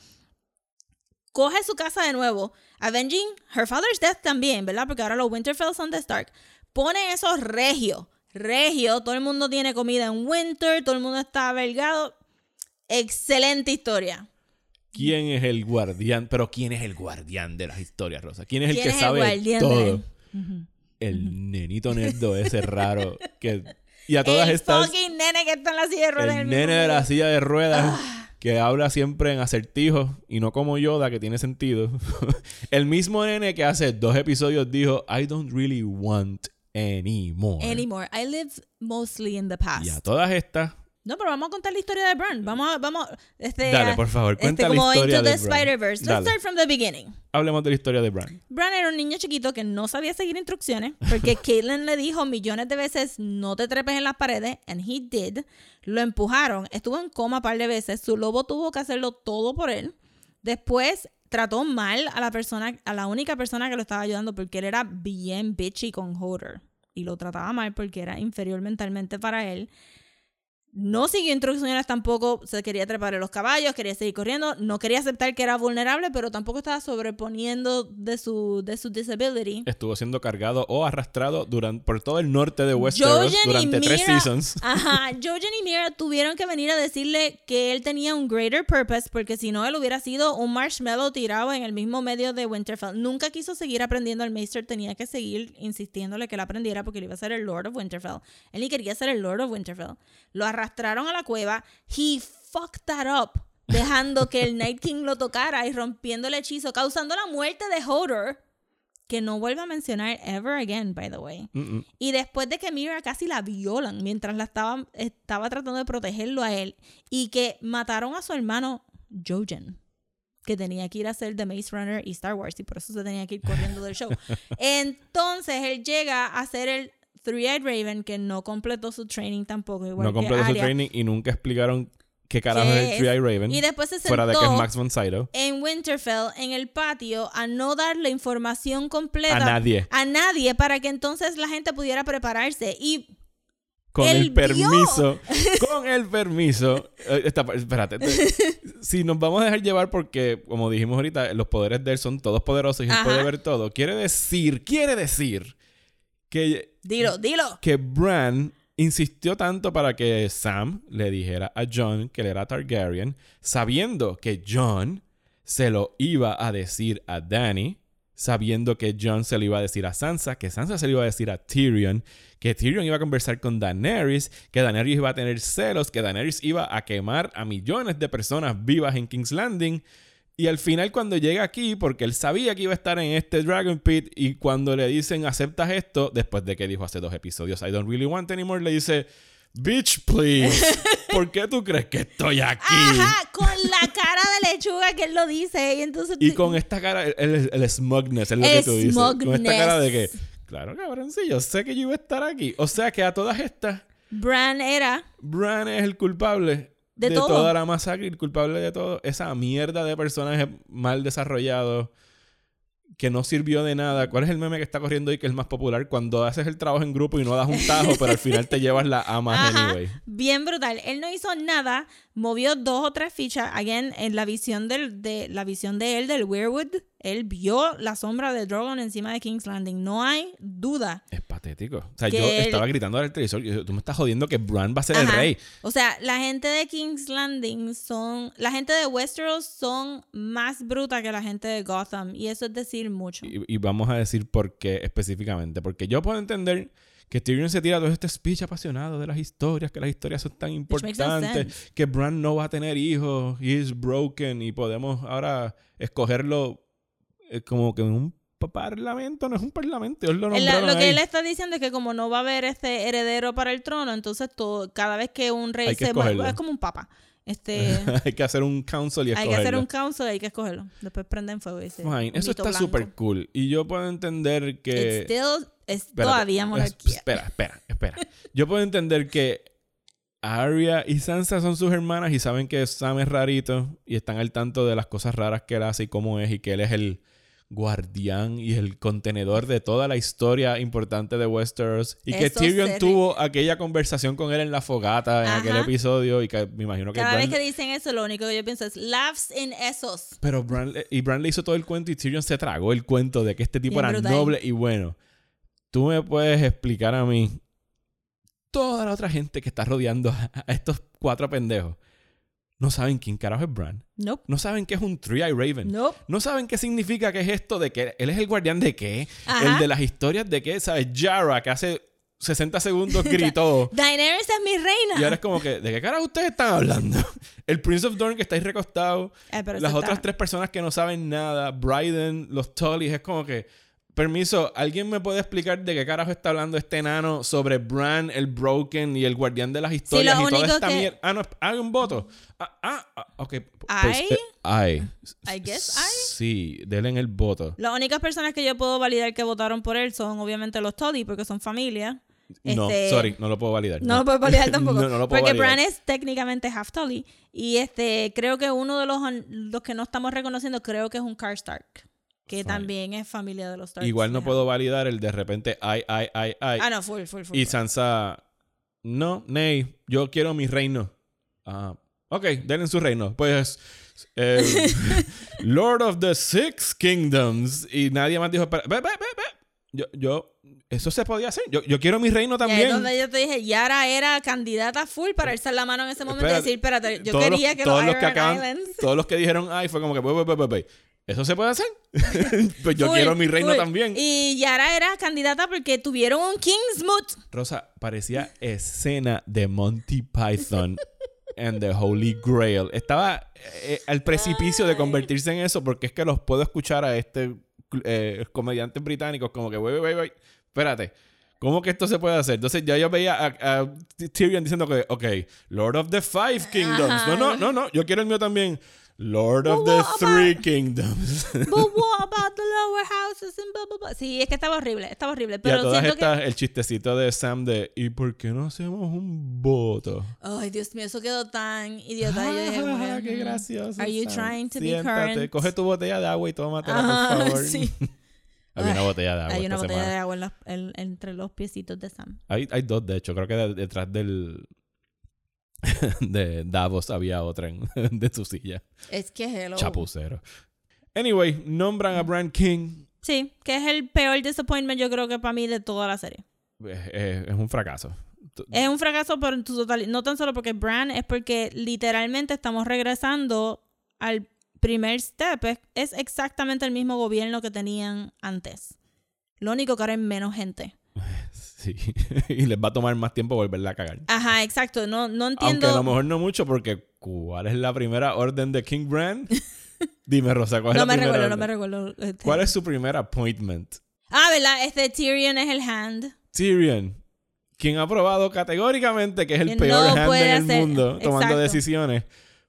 coge su casa de nuevo, avenging her father's death también, ¿verdad? Porque ahora los Winterfell son de Stark. Pone esos regio, regio, todo el mundo tiene comida en Winter, todo el mundo está avergado. Excelente historia. ¿Quién es el guardián? Pero ¿quién es el guardián de las historias, Rosa? ¿Quién es el ¿Quién que es el sabe guardián todo? El nenito nerdo ese raro. Que... Y a todas el estas... fucking nene que está en la silla de ruedas. El mismo nene de la silla de ruedas Ah. Que habla siempre en acertijos y no como Yoda, que tiene sentido. el mismo nene que hace dos episodios dijo, I don't really want anymore. Anymore. I live mostly in the past. Y a todas estas, No, pero vamos a contar la historia de Bran. Vamos vamos, este, Dale, por favor, este, cuenta la como historia Into the. Spider-Verse. Let's Dale. start from the beginning. hablemos de la historia de Bran. Bran era un niño chiquito que no sabía seguir instrucciones porque Caitlyn le dijo millones de veces no te trepes en las paredes and he did. Lo empujaron, estuvo en coma un par de veces, su lobo tuvo que hacerlo todo por él. Después trató mal a la persona, a la única persona que lo estaba ayudando porque él era bien bitchy con Hodor y lo trataba mal porque era inferior mentalmente para él. No siguió instrucciones tampoco, se quería trepar en los caballos, quería seguir corriendo, no quería aceptar que era vulnerable, pero tampoco estaba sobreponiendo de su, de su disability. Estuvo siendo cargado o arrastrado durante, por todo el norte de Westeros Jojen durante tres Mira- seasons. Ajá, Jojen y Mira tuvieron que venir a decirle que él tenía un greater purpose, porque si no, él hubiera sido un marshmallow tirado en el mismo medio de Winterfell. Nunca quiso seguir aprendiendo. El Maester tenía que seguir insistiéndole que él aprendiera porque él iba a ser el Lord of Winterfell. Él ni quería ser el Lord of Winterfell. Lo arrastraron a la cueva. He fucked that up. Dejando que el Night King lo tocara y rompiendo el hechizo, causando la muerte de Hodor, que no vuelve a mencionar ever again, by the way. Y después de que Mira casi la violan mientras la estaba, estaba tratando de protegerlo a él y que mataron a su hermano Jojen, que tenía que ir a ser The Maze Runner y Star Wars y por eso se tenía que ir corriendo del show. Entonces él llega a ser el Three-Eyed Raven que no completó su training tampoco. Igual No que completó su training y nunca explicaron qué carajo es el ¿Qué Three Eye es? Raven. Y después se Fuera de que es sentó Max von Sydow. en Winterfell, en el patio, a no dar la información completa A nadie. a nadie para que entonces la gente pudiera prepararse. Y Con el permiso. con el permiso. eh, esta espérate. te- si nos vamos a dejar llevar porque, como dijimos ahorita, los poderes de él son todos poderosos y él Ajá. puede ver todo. Quiere decir, quiere decir que, dilo, dilo. que Bran insistió tanto para que Sam le dijera a John que él era Targaryen, sabiendo que John se lo iba a decir a Danny, sabiendo que John se lo iba a decir a Sansa, que Sansa se lo iba a decir a Tyrion, que Tyrion iba a conversar con Daenerys, que Daenerys iba a tener celos, que Daenerys iba a quemar a millones de personas vivas en King's Landing. Y al final cuando llega aquí, porque él sabía que iba a estar en este Dragon Pit, y cuando le dicen aceptas esto, después de que dijo hace dos episodios, I don't really want anymore, le dice, bitch please, ¿por qué tú crees que estoy aquí? Ajá, con la cara de lechuga que él lo dice. Y entonces. Y con esta cara, el, el- el smugness, es lo que El tú dices. Con esta cara de que, smugness. claro, cabrón, sí, yo sé que yo iba a estar aquí. O sea que a todas estas, Bran era. Bran es el culpable De todo. toda la masacre y el culpable de todo. Esa mierda de personaje mal desarrollado que no sirvió de nada. ¿Cuál es el meme que está corriendo ahí que es más popular? Cuando haces el trabajo en grupo y no das un tajo, pero al final te llevas la ama Ajá, anyway. bien brutal. Él no hizo nada, movió dos o tres fichas. Again, en la visión del, de la visión de él del Weirwood, él vio la sombra de Drogon encima de King's Landing. No hay duda. Es patético. O sea, yo él- estaba gritando al televisor. Tú me estás jodiendo que Bran va a ser el Ajá. rey. O sea, la gente de King's Landing son. La gente de Westeros son más bruta que la gente de Gotham. Y eso es decir mucho. Y, y vamos a decir por qué específicamente. Porque yo puedo entender que Tyrion se tira todo este speech apasionado de las historias, que las historias son tan importantes, que Bran no va a tener hijos, he is broken, y podemos ahora escogerlo eh, como que en un pa- parlamento, no es un parlamento, ellos lo Él- nombraron lo que él está diciendo es que como no va a haber este heredero para el trono, entonces todo, cada vez que un rey que se va, escogerlo. es como un papa. Este, hay que hacer un council y hay que hacer escogerlo. un council y hay que escogerlo. Después prenden fuego y dice, Fine, Eso está súper cool. Y yo puedo entender que... It's still- es Espérate, todavía monarquía. Espera, espera, espera. Yo puedo entender que Arya y Sansa son sus hermanas y saben que Sam es rarito y están al tanto de las cosas raras que él hace y cómo es y que él es el guardián y el contenedor de toda la historia importante de Westeros y que Tyrion tuvo aquella conversación con él en la fogata en Ajá. aquel episodio y que me imagino que Cada vez que dicen eso, lo único que yo pienso es laughs in esos. pero Bran, y Bran le hizo todo el cuento y Tyrion se tragó el cuento de que este tipo Bien era brutal. noble y bueno. Tú me puedes explicar a mí toda la otra gente que está rodeando a, estos cuatro pendejos. No saben quién carajo es Bran. Nope. No saben qué es un Three Eye Raven. Nope. No saben qué significa que es esto de que él es el guardián de qué. Ajá. El de las historias de qué, ¿sabes? Yara, que hace 60 segundos gritó. Daenerys es mi reina. y ahora es como que, ¿de qué carajo ustedes están hablando? El Prince of Dorne que está ahí recostado. Eh, pero Las otras está- tres personas que no saben nada, Bryden, los Tullys, es como que, permiso, ¿alguien me puede explicar de qué carajo está hablando este enano sobre Bran, el Broken y el guardián de las historias y toda esta que- mierda? Ah, no, hay un voto. Ah, ah, ah, ok. ¿Hay? eh, hay. I guess. Sí, denle en el voto. Las únicas personas que yo puedo validar que votaron por él son obviamente los Toddy, porque son familia. No, Este, sorry, no lo puedo validar. No lo puedo validar tampoco. no, no lo puedo porque validar. Bran es técnicamente half Tully. Y este, creo que uno de los, los que no estamos reconociendo, creo que es un Karstark. Que Fine. también es familia de los Starks. Igual no puedo validar el de repente, ay, ay, ay, ay. Ah, no, full, full, full. Y full. Sansa, no, Ney, yo quiero mi reino. Ah, ok, denle su reino. Pues, eh, Lord of the Six Kingdoms. Y nadie más dijo, "Espera, ve, ve, ve, ve". Yo, yo, eso se podía hacer. Yo, yo quiero mi reino Y ahí es también. donde yo te dije, Yara era candidata full para alzar la mano en ese momento Espérate, y decir, espérate, yo todos los- quería que todos los los que acaban- Islands... Todos los que dijeron, ay, fue como que, ve, ve". ¿Eso se puede hacer? pues yo Full, quiero mi reino full. también. Y Yara era candidata porque tuvieron un Kingsmoot. Rosa, parecía escena de Monty Python and the Holy Grail. Estaba eh, al precipicio de convertirse en eso porque es que los puedo escuchar a este eh, comediantes británicos como que, wey, wey, wey, espérate. ¿Cómo que esto se puede hacer? Entonces ya yo veía a, a Tyrion diciendo que, ok, Lord of the Five Kingdoms. Ajá. No, no, no, no, yo quiero el mío también. Lord of the Three about- Kingdoms. But what about the lower houses and blah, blah, blah? Sí, es que estaba horrible, estaba horrible. y a Pero todas estas, el chistecito de Sam de ¿y por qué no hacemos un voto? que... Ay, Dios mío, eso quedó tan idiota. Que, Ah, qué gracioso. Are you Sam. trying to be Siéntate, current? Coge tu botella de agua y tómatela, Ajá, por favor. sí. Había una botella de agua Hay una botella semana. de agua en la- en- entre los piecitos de Sam. Hay, hay dos, de hecho. Creo que de- detrás del... de Davos había otra en- de su silla. Es que hello. Chapucero. Anyway, nombran a Brand King. Sí, que es el peor disappointment yo creo que para mí de toda la serie. Es, es- es un fracaso. Es un fracaso pero en tu totalidad. No tan solo porque Bran, es porque literalmente estamos regresando al primer step. Es, es exactamente el mismo gobierno que tenían antes. Lo único que ahora hay menos gente. Sí. y les va a tomar más tiempo volverla a cagar. Ajá, exacto. No, no Aunque entiendo. a lo mejor no mucho, porque ¿cuál es la primera orden de King Brand? Dime, Rosa, ¿cuál es no la me primera recuerdo, no me recuerdo. este. ¿Cuál es su primer appointment? Ah, ¿verdad? Este Tyrion es el hand. Tyrion, quien ha probado categóricamente que es el Que peor no hand en el hacer- mundo tomando decisiones.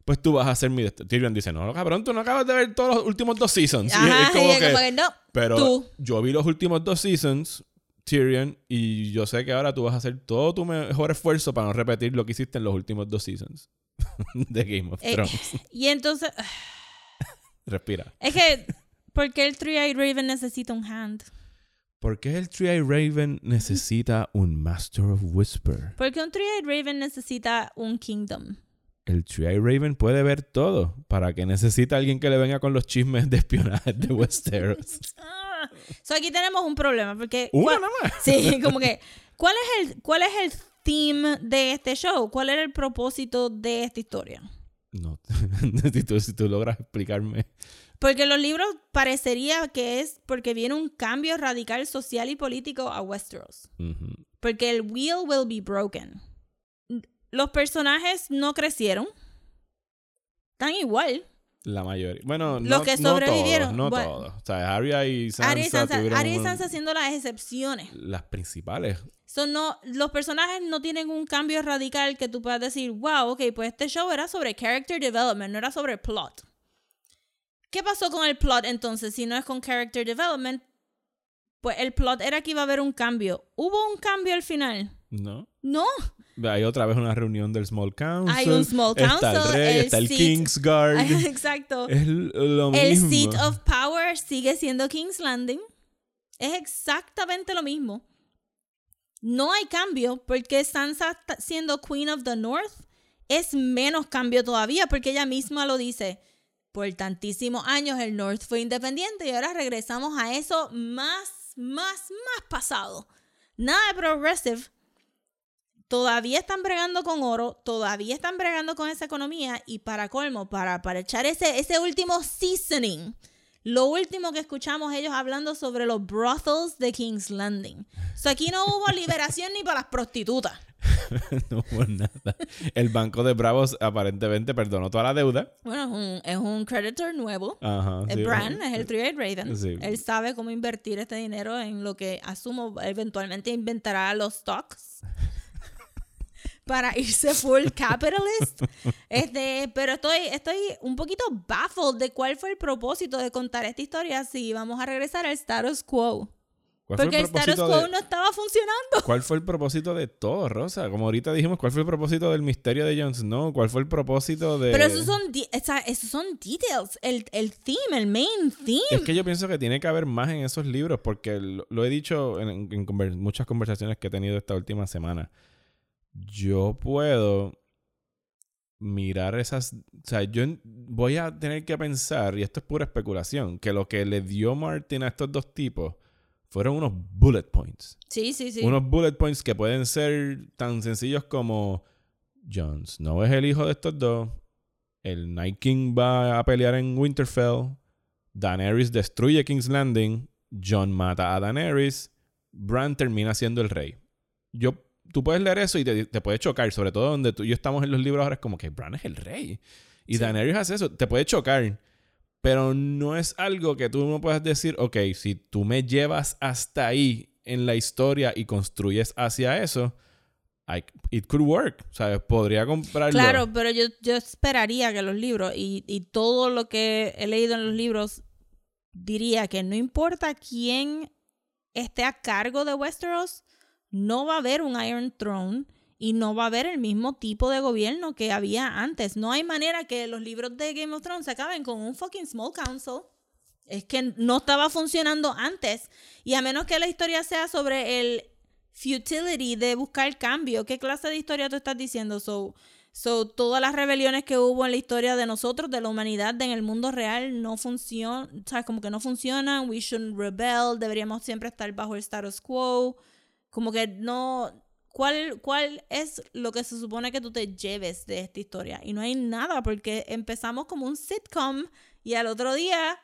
Pues tú vas a ser mi... Tyrion dice, no, cabrón, tú no acabas de ver todos los últimos dos seasons. Y Ajá, es como y es que- como que no. Pero Tú. yo vi los últimos dos seasons, Tyrion, y yo sé que ahora tú vas a hacer todo tu mejor esfuerzo para no repetir lo que hiciste en los últimos dos seasons de Game of Eh, Thrones. Y entonces, Respira. es que, ¿por qué el Three-Eyed Raven necesita un hand? ¿Por qué el Three Raven necesita un Master of Whisper? Porque un Three-Eyed Raven necesita un kingdom. El Three Raven puede ver todo. ¿Para qué necesita alguien que le venga con los chismes de espionaje de Westeros? So aquí tenemos un problema porque ¿cuál- nada más. sí, como que ¿cuál es el cuál es el theme de este show? ¿Cuál era el propósito de esta historia? No. si, tú, si tú logras explicarme. Porque los libros parecería que es porque viene un cambio radical social y político a Westeros. Ujú. Porque el wheel will be broken. Los personajes no crecieron. Están igual. La mayoría. Bueno, Los no, que no sobrevivieron, todos, no bueno. todos. O sea, Arya y Sansa, Arya y Sansa, Arya y Sansa siendo las excepciones. las principales. So, no, los personajes no tienen un cambio radical que tú puedas decir, wow, ok, pues este show era sobre character development, no era sobre plot. ¿Qué pasó con el plot entonces? Si no es con character development, pues el plot era que iba a haber un cambio. ¿Hubo un cambio al final? ¿No? No. Hay otra vez una reunión del Small Council. Hay un Small Está el Council, rey, el está el seat- Kingsguard. Exacto. es lo mismo. El seat of power sigue siendo King's Landing. Es exactamente lo mismo. No hay cambio porque Sansa siendo Queen of the North es menos cambio todavía porque ella misma lo dice. Por tantísimos años el North fue independiente y ahora regresamos a eso más, más, más pasado. Nada de progressive. Todavía están bregando con oro, todavía están bregando con esa economía y para colmo, para, para echar ese, ese último seasoning, lo último que escuchamos ellos hablando sobre los brothels de King's Landing. O sea, aquí no hubo liberación ni para las prostitutas. no hubo nada. El banco de Bravos aparentemente perdonó toda la deuda. Bueno, es un, es un creditor nuevo. Ajá. Es sí. Bran, es el Three-Eyed Raven. Sí. Él sabe cómo invertir este dinero en lo que asumo eventualmente inventará los stocks. Para irse full capitalist. Este, pero estoy, estoy un poquito baffled de cuál fue el propósito de contar esta historia si vamos a regresar al status quo. ¿Cuál fue Porque el status propósito quo de- no estaba funcionando. ¿Cuál fue el propósito de todo, Rosa? Como ahorita dijimos, ¿cuál fue el propósito del misterio de Jon Snow? ¿Cuál fue el propósito de...? Pero esos son, esos son details. El, el theme, el main theme. Es que yo pienso que tiene que haber más en esos libros porque lo, lo he dicho en, en conver- muchas conversaciones que he tenido esta última semana. Yo puedo mirar esas... O sea, yo voy a tener que pensar, y esto es pura especulación, que lo que le dio Martin a estos dos tipos fueron unos bullet points. Sí, sí, sí. Unos bullet points que pueden ser tan sencillos como Jon Snow es el hijo de estos dos. El Night King va a pelear en Winterfell. Daenerys destruye King's Landing. Jon mata a Daenerys. Bran termina siendo el rey. Yo, tú puedes leer eso y te, te puede chocar, sobre todo donde tú y yo estamos en los libros ahora, es como que Bran es el rey. Y Sí. Daenerys hace eso, te puede chocar. Pero no es algo que tú no puedas decir, ok, si tú me llevas hasta ahí en la historia y construyes hacia eso, I- it could work. ¿Sabes? Podría comprarlo. Claro, pero yo, yo esperaría que los libros y, y todo lo que he leído en los libros diría que no importa quién esté a cargo de Westeros, no va a haber un Iron Throne y no va a haber el mismo tipo de gobierno que había antes. No hay manera que los libros de Game of Thrones se acaben con un fucking small council. Es que no estaba funcionando antes. Y a menos que la historia sea sobre el futility de buscar cambio, ¿qué clase de historia tú estás diciendo? So, so todas las rebeliones que hubo en la historia de nosotros, de la humanidad, de en el mundo real, no funcionan, ¿sabes? Como que no funcionan. We shouldn't rebel. Deberíamos siempre estar bajo el status quo. Como que no. ¿Cuál, ¿Cuál es lo que se supone que tú te lleves de esta historia? Y no hay nada, porque empezamos como un sitcom y al otro día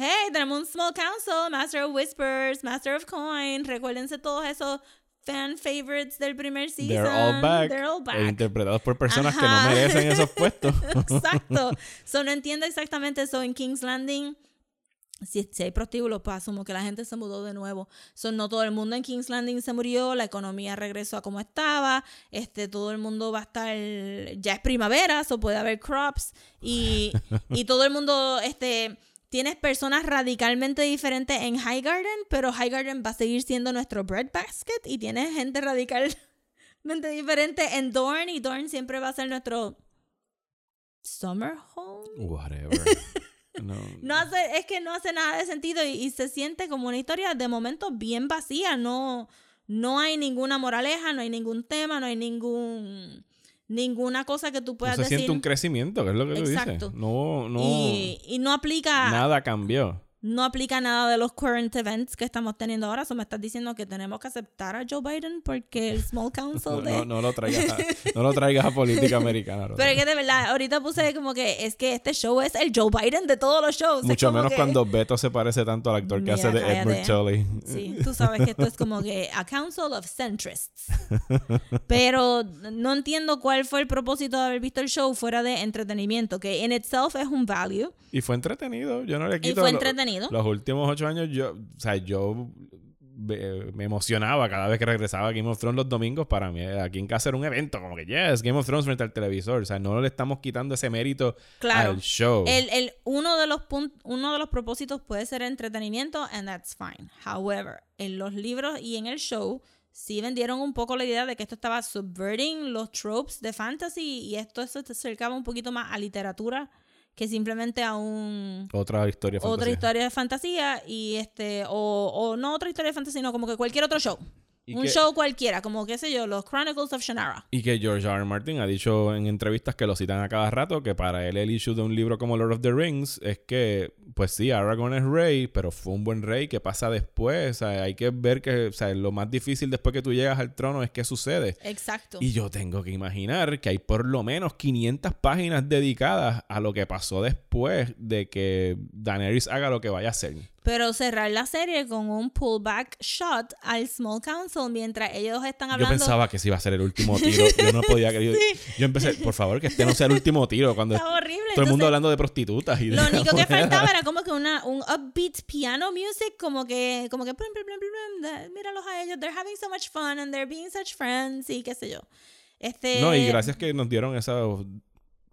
Hey, tenemos un Small Council, Master of Whispers, Master of Coin. Recuérdense todos esos fan favorites del primer season. They're all back. They're all E back. interpretados por personas que Ajá. no merecen esos puestos. Exacto. So, no entiendo exactamente eso en King's Landing. Si, si hay prostíbulos, pues asumo que la gente se mudó de nuevo. So, no todo el mundo en King's Landing se murió, la economía regresó a como estaba, este, todo el mundo va a estar, ya es primavera, so puede haber crops, y, y todo el mundo, este, tienes personas radicalmente diferentes en Highgarden, pero Highgarden va a seguir siendo nuestro breadbasket, y tienes gente radicalmente diferente en Dorne, y Dorne siempre va a ser nuestro summer home. Whatever. No. No hace, es que no hace nada de sentido y, y se siente como una historia de momento bien vacía. No, no hay ninguna moraleja, no hay ningún tema, no hay ningún ninguna cosa que tú No puedas se decir. siente un crecimiento, que es lo que tú Exacto. dices. No, no. y, y no aplica Nada cambió. No aplica nada de los current events que estamos teniendo ahora. So me estás diciendo que tenemos que aceptar a Joe Biden porque el Small Council No, de... no, no lo traigas a, no lo traigas a política americana. Pero es que de verdad, ahorita puse como que es que este show es el Joe Biden de todos los shows. Mucho menos que- cuando Beto se parece tanto al actor que Mira, hace de cállate. Edward Tully. Sí, tú sabes que esto es como que a council of centrists. Pero no entiendo cuál fue el propósito de haber visto el show fuera de entretenimiento, que en itself es un value. Y fue entretenido. Yo no le quito. fue lo- entretenido. Los últimos ocho años, yo, o sea, yo me emocionaba cada vez que regresaba a Game of Thrones los domingos. Para mí, eh, aquí en casa era un evento, como que, yes, Game of Thrones frente al televisor. O sea, no le estamos quitando ese mérito Claro. al show. El, el- uno, de los uno de los propósitos puede ser entretenimiento, and that's fine. However, en los libros y en el show sí vendieron un poco la idea de que esto estaba subverting los tropes de fantasy y esto se acercaba un poquito más a literatura que simplemente a un Otra historia otra fantasía. historia de fantasía y este o, o no otra historia de fantasía sino como que cualquier otro show Y un que- show cualquiera como qué sé yo los Chronicles of Shannara Y que George R. R. Martin ha dicho en entrevistas que lo citan a cada rato que para él el issue de un libro como Lord of the Rings es que, pues sí, Aragorn es rey, pero fue un buen rey. ¿Qué pasa después? O sea, hay que ver que o sea, lo más difícil después que tú llegas al trono es qué sucede. exacto Y yo tengo que imaginar que hay por lo menos 500 páginas dedicadas a lo que pasó después de que Daenerys haga lo que vaya a hacer. Pero cerrar la serie con un pullback shot al Small Council mientras ellos están Yo hablando pensaba que ese iba a ser el último tiro. Yo no podía creer. Yo, yo empecé, por favor, que este no sea el último tiro. Cuando Está horrible, todo el mundo entonces- hablando de prostitutas. Y de lo único que faltaba era como que una un upbeat piano music como que como que plum, plum, da- míralos a ellos they're having so much fun and they're being such friends y qué sé yo este No, y gracias que nos dieron esos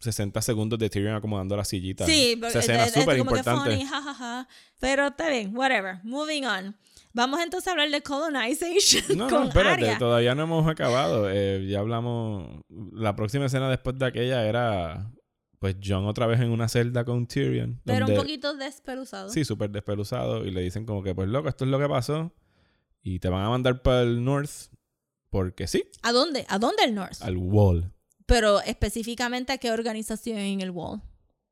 60 segundos de Tyrion acomodando la sillita. Sí, Esa escena es- súper importante. funny, jajaja. Pero está bien, whatever. Moving on. Vamos entonces a hablar de colonization No, con no, espérate, Arya. todavía no hemos acabado. Eh, ya hablamos. La próxima escena después de aquella era. Pues John otra vez en una celda con Tyrion. Pero un donde- poquito despeluzado. Sí, súper despeluzado. Y le dicen como que, pues loco, esto es lo que pasó. Y te van a mandar para el North. Porque sí, ¿A dónde? ¿A dónde el North? al Wall. Pero específicamente a qué organización en el Wall.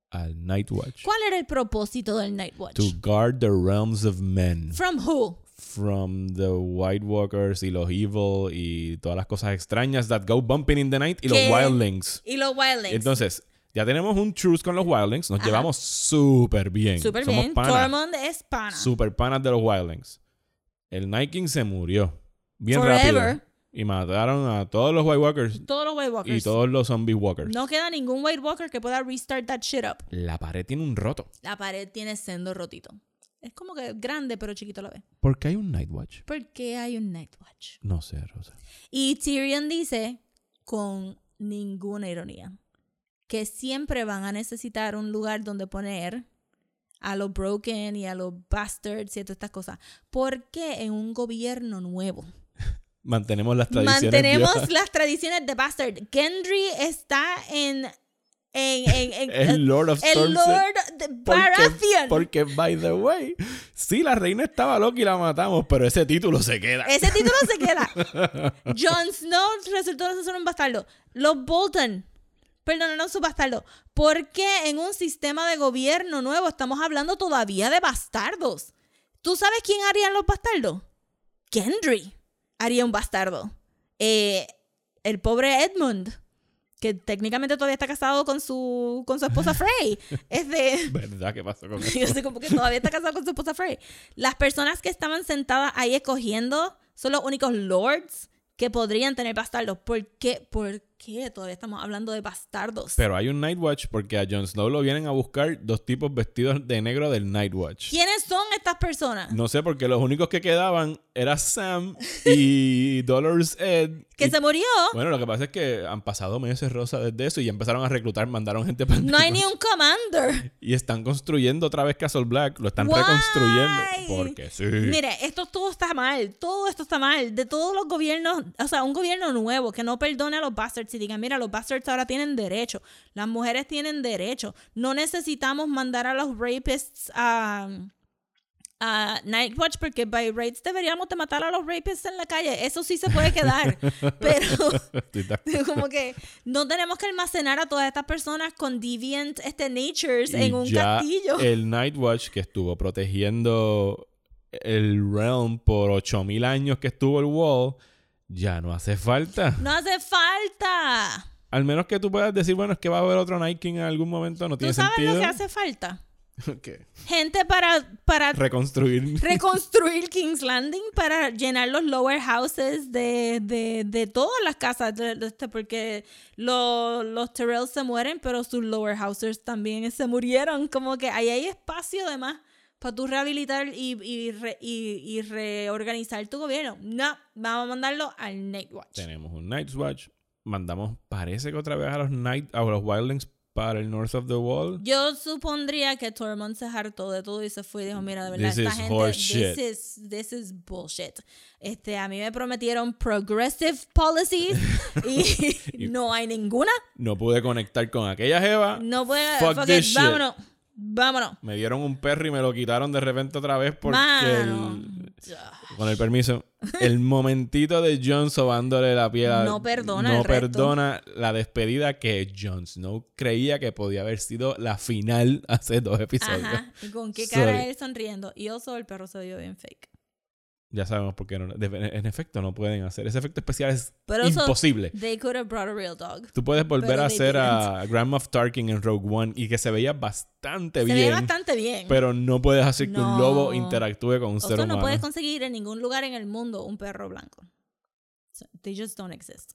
Al Night Watch. ¿Cuál era el propósito del Night Watch? To guard the realms of men. From who? From the White Walkers y los Evil y todas las cosas extrañas that go bumping in the night y los ¿Qué? Wildlings. Y los Wildlings. Entonces, ya tenemos un truce con los Wildlings. Nos Ajá. llevamos súper bien. Súper bien. panas. Tormund es pana. Super panas de los Wildlings. El Night King se murió. Bien Forever. rápido. Y mataron a todos los White Walkers Todos los White Walkers. y todos los Zombie Walkers. No queda ningún White Walker que pueda restart that shit up. La pared tiene un roto. La pared tiene sendo rotito. Es como que grande, pero chiquito a la vez. ¿Por qué hay un Night Watch? ¿Por qué hay un Night Watch? No sé, Rosa. Y Tyrion dice, con ninguna ironía, que siempre van a necesitar un lugar donde poner a los broken y a los bastards y todas estas cosas. Porque en un gobierno nuevo Mantenemos las tradiciones. mantenemos las tradiciones de bastard. Gendry está en... en, en, en- El Lord of el Storms. Lord de Porque, Baratheon. porque, by the way, sí, la reina estaba loca y la matamos, pero ese título se queda. Ese título se queda. Jon Snow resultó ser un bastardo. Los Bolton perdonaron su bastardo. ¿Por qué en un sistema de gobierno nuevo estamos hablando todavía de bastardos? ¿Tú sabes quién haría los bastardos? Gendry haría un bastardo. Eh, el pobre Edmund, que técnicamente todavía está casado con su, con su esposa Frey. Es de... ¿Verdad? ¿Qué pasó con eso? Yo sé como que todavía está casado con su esposa Frey. Las personas que estaban sentadas ahí escogiendo son los únicos lords que podrían tener bastardos. ¿Por qué? ¿Por qué todavía estamos hablando de bastardos? Pero hay un Night Watch porque a Jon Snow lo vienen a buscar dos tipos vestidos de negro del Night Watch. ¿Quiénes son estas personas? No sé, porque los únicos que quedaban era Sam y Dolores Ed. Que Y- se murió. Bueno, lo que pasa es que han pasado meses, Rosa, desde eso y ya empezaron a reclutar, mandaron gente para No hay ni un commander. Y están construyendo otra vez Castle Black. Lo están Why? reconstruyendo. Porque sí. Mire, esto todo está mal, todo esto está mal. De todos los gobiernos, o sea, un gobierno nuevo que no perdone a los bastards y digan, mira, los bastards ahora tienen derecho, las mujeres tienen derecho. No necesitamos mandar a los rapists a, a Night Watch porque by rights deberíamos de matar a los rapists en la calle. Eso sí se puede quedar, pero como que no tenemos que almacenar a todas estas personas con deviant este, natures Y en un ya castillo. El Night Watch que estuvo protegiendo el realm por 8000 años que estuvo el wall, ya no hace falta. No hace falta. Al menos que tú puedas decir, bueno, es que va a haber otro Night King en algún momento, no ¿Tú tiene sabes sentido. lo que hace falta? ¿Qué? Gente para, para Reconstruir. reconstruir King's Landing, para llenar los lower houses de, de, de todas las casas, de- de este, porque lo- los Tyrells se mueren, pero sus lower houses también se murieron. Como que ahí hay espacio además para tú rehabilitar y, y, re- y- y reorganizar tu gobierno. No, vamos a mandarlo al Night Watch. Tenemos un Night Watch. Mandamos, parece que otra vez a los Night, a los Wildlings para el North of the Wall. Yo supondría que Tormund se hartó de todo y se fue y dijo, mira, de verdad, This esta is gente, this is, this is bullshit. Este, a mí me prometieron progressive policies y no hay ninguna. No pude conectar con aquella jeva. No puede, Fuck fuck this it, shit. vámonos, vámonos. Me dieron un perro y me lo quitaron de repente otra vez porque el- con el permiso, el momentito de Jon sobándole la piel No perdona no el resto. perdona la despedida que Jon Snow creía que podía haber sido la final hace dos episodios. Ajá. ¿Y con qué cara Sorry. él sonriendo? Y oso, el perro se vio bien fake. Ya sabemos por qué no. en efecto, no pueden hacer. Ese efecto especial es Pero imposible. They could have brought a real dog. Tú puedes volver a hacer a Grand Moff Tarkin en Rogue One y que se veía bastante Se bien. ve bastante bien. Pero no puedes hacer que un No. lobo interactúe con un ser Oso humano. no puedes conseguir en ningún lugar en el mundo un perro blanco. So, They just don't exist.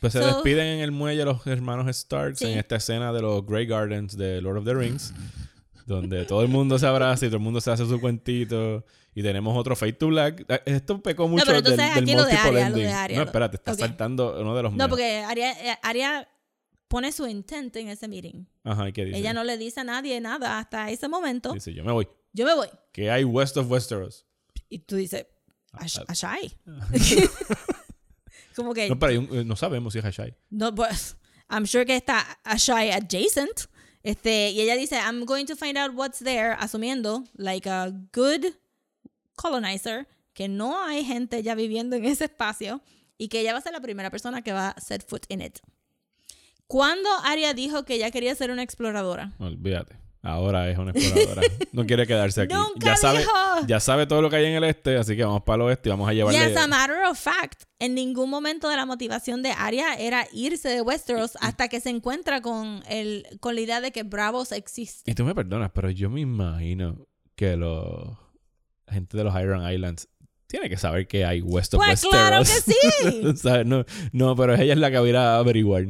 Pues se So- despiden en el muelle los hermanos Starks Sí. en esta escena de los Grey Gardens de Lord of the Rings, donde todo el mundo se abraza y todo el mundo se hace su cuentito. Y tenemos otro Fade to Black. Eh, Esto pecó mucho pero del, entonces del aquí lo de lo. Arya, No, espérate, está saltando uno de los No, porque Aria, eh, Aria pone su intent en ese meeting. Ajá, ¿y qué dice? Ella no le dice a nadie nada hasta ese momento. Dice, yo me voy. Yo me voy. ¿Qué hay west of Westeros? Y tú dices, "Ash- Ah, Ashai. Como que, No, pero un- eh, no sabemos si es Hashai. no, pues, I'm sure que está Ashai adjacent. Este, y ella dice, I'm going to find out what's there, asumiendo, like a good colonizer, que no hay gente ya viviendo en ese espacio y que ella va a ser la primera persona que va a set foot in it. Cuando Arya dijo que ella quería ser una exploradora? Olvídate. Ahora es una exploradora. no quiere quedarse aquí. Nunca ya sabe, dijo. ya sabe todo lo que hay en el este, así que vamos para el oeste y vamos a Y llevarle. as a matter of fact, en ningún momento de la motivación de Arya era irse de Westeros hasta que se encuentra con, el, con la idea de que Bravos existe. Y tú me perdonas, pero yo me imagino que los la gente de los Iron Islands tiene que saber que hay West of Pues claro que Westeros. sí. ¿Sabes? No, no, pero ella es la que va a ir a averiguar.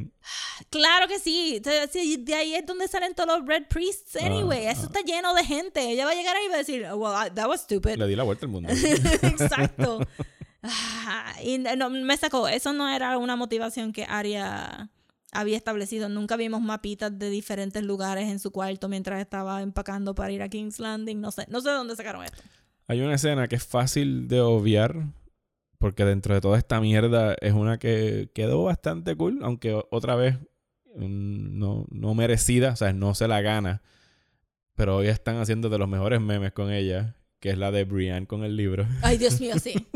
Claro que sí. De ahí es donde salen todos los Red Priests anyway. Ah, Eso está lleno de gente. Ella va a llegar ahí y va a decir, well, I- that was stupid. Le di la vuelta al mundo. Exacto. Ah, y no, me sacó. Eso no era una motivación que Arya había establecido. Nunca vimos mapitas de diferentes lugares en su cuarto mientras estaba empacando para ir a King's Landing. No sé, no sé de dónde sacaron esto. Hay una escena que es fácil de obviar. Porque dentro de toda esta mierda es una que quedó bastante cool. Aunque otra vez mm, no, no merecida. O sea, no se la gana. Pero hoy están haciendo de los mejores memes con ella. Que es la de Brienne con el libro. Ay, Dios mío, sí.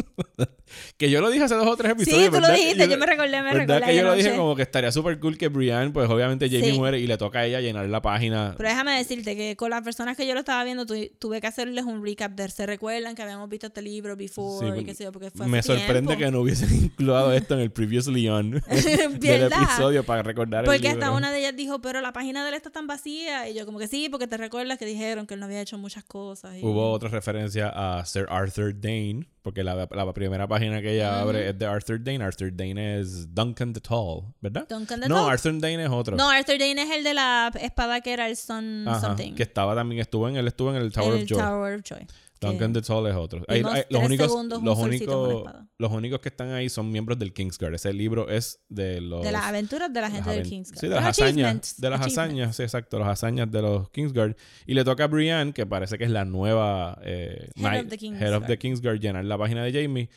Que yo lo dije hace dos o tres episodios. Sí, tú lo dijiste. Yo me recordé, me ¿Verdad recordé. que yo lo dije como que estaría súper cool que Brienne, pues obviamente Jamie Sí. muere y le toca a ella llenar la página. Pero déjame decirte que con las personas que yo lo estaba viendo tu- tuve que hacerles un recap de se recuerdan que habíamos visto este libro before Sí, y qué sé yo, porque fue Me hace sorprende tiempo. que no hubiesen incluido esto en el Previously On del episodio para recordar el Porque libro. hasta una de ellas dijo, pero la página de él está tan vacía. Y yo como que sí, porque te recuerdas que dijeron que él no había hecho muchas cosas. y- Hubo otra referencia a Sir Arthur Dane, porque la, la primera página que ella abre es de Arthur Dane. Arthur Dane es Duncan the Tall, ¿verdad? Duncan the no, Tall. Arthur Dane es otro. No, Arthur Dane es el de la espada que era el Sun Ajá, Something. que estaba también, estuvo en, él estuvo en el Tower el of Joy. Tower of Joy. Duncan the Tall es otro. los, únicos, los, únicos, los únicos que están ahí son miembros del Kingsguard. Ese libro es de los... De las aventuras de la gente del Kingsguard. Sí, de las hazañas. De las hazañas, sí, exacto. Las hazañas de los Kingsguard. Y le toca a Brienne, que parece que es la nueva eh, Head of the Head of the Kingsguard. Kingsguard, llenar la página de Jamie.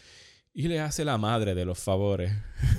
Y le hace la madre de los favores.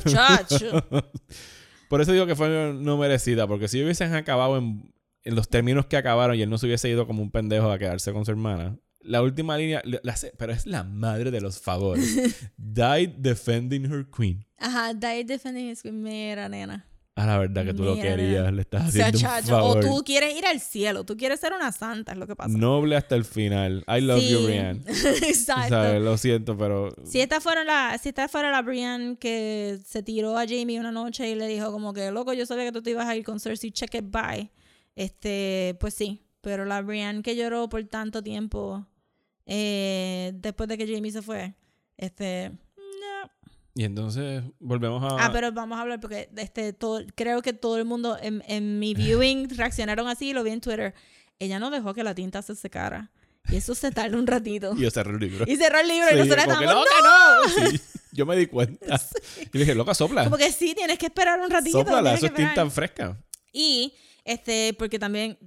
Chacho. Por eso digo que fue no merecida, porque si hubiesen acabado en, en los términos que acabaron y él no se hubiese ido como un pendejo a quedarse con su hermana. La última línea, la- pero es la madre de los favores. Died defending her queen. Ajá, Die Defending His Queen. Mira, nena. A la verdad que tú lo querías, nena. le estás O sea, haciendo un chacho. O favor. tú quieres ir al cielo. Tú quieres ser una santa, es lo que pasa. Noble hasta el final. I love you. Brienne. Exacto. Lo siento, pero... Si esta fuera la, si esta fuera la Brienne que se tiró a Jamie una noche y le dijo como que, loco, yo sabía que tú te ibas a ir con Cersei, check it bye. Este, pues sí. Pero la Brienne que lloró por tanto tiempo eh, después de que Jamie se fue, este, no. Y entonces volvemos a... Ah, pero vamos a hablar porque este, todo, creo que todo el mundo en, en mi viewing reaccionaron así, lo vi en Twitter. Ella no dejó que la tinta se secara. Y eso se tarda un ratito. Y yo cerré el libro. Y cerró el libro y Sí, nosotros como que, estábamos, "Loca, no! Sí, yo me di cuenta. Y le dije, loca, sopla. Como que sí, tienes que esperar un ratito. Sóplala, eso es tinta fresca. Y, este, porque también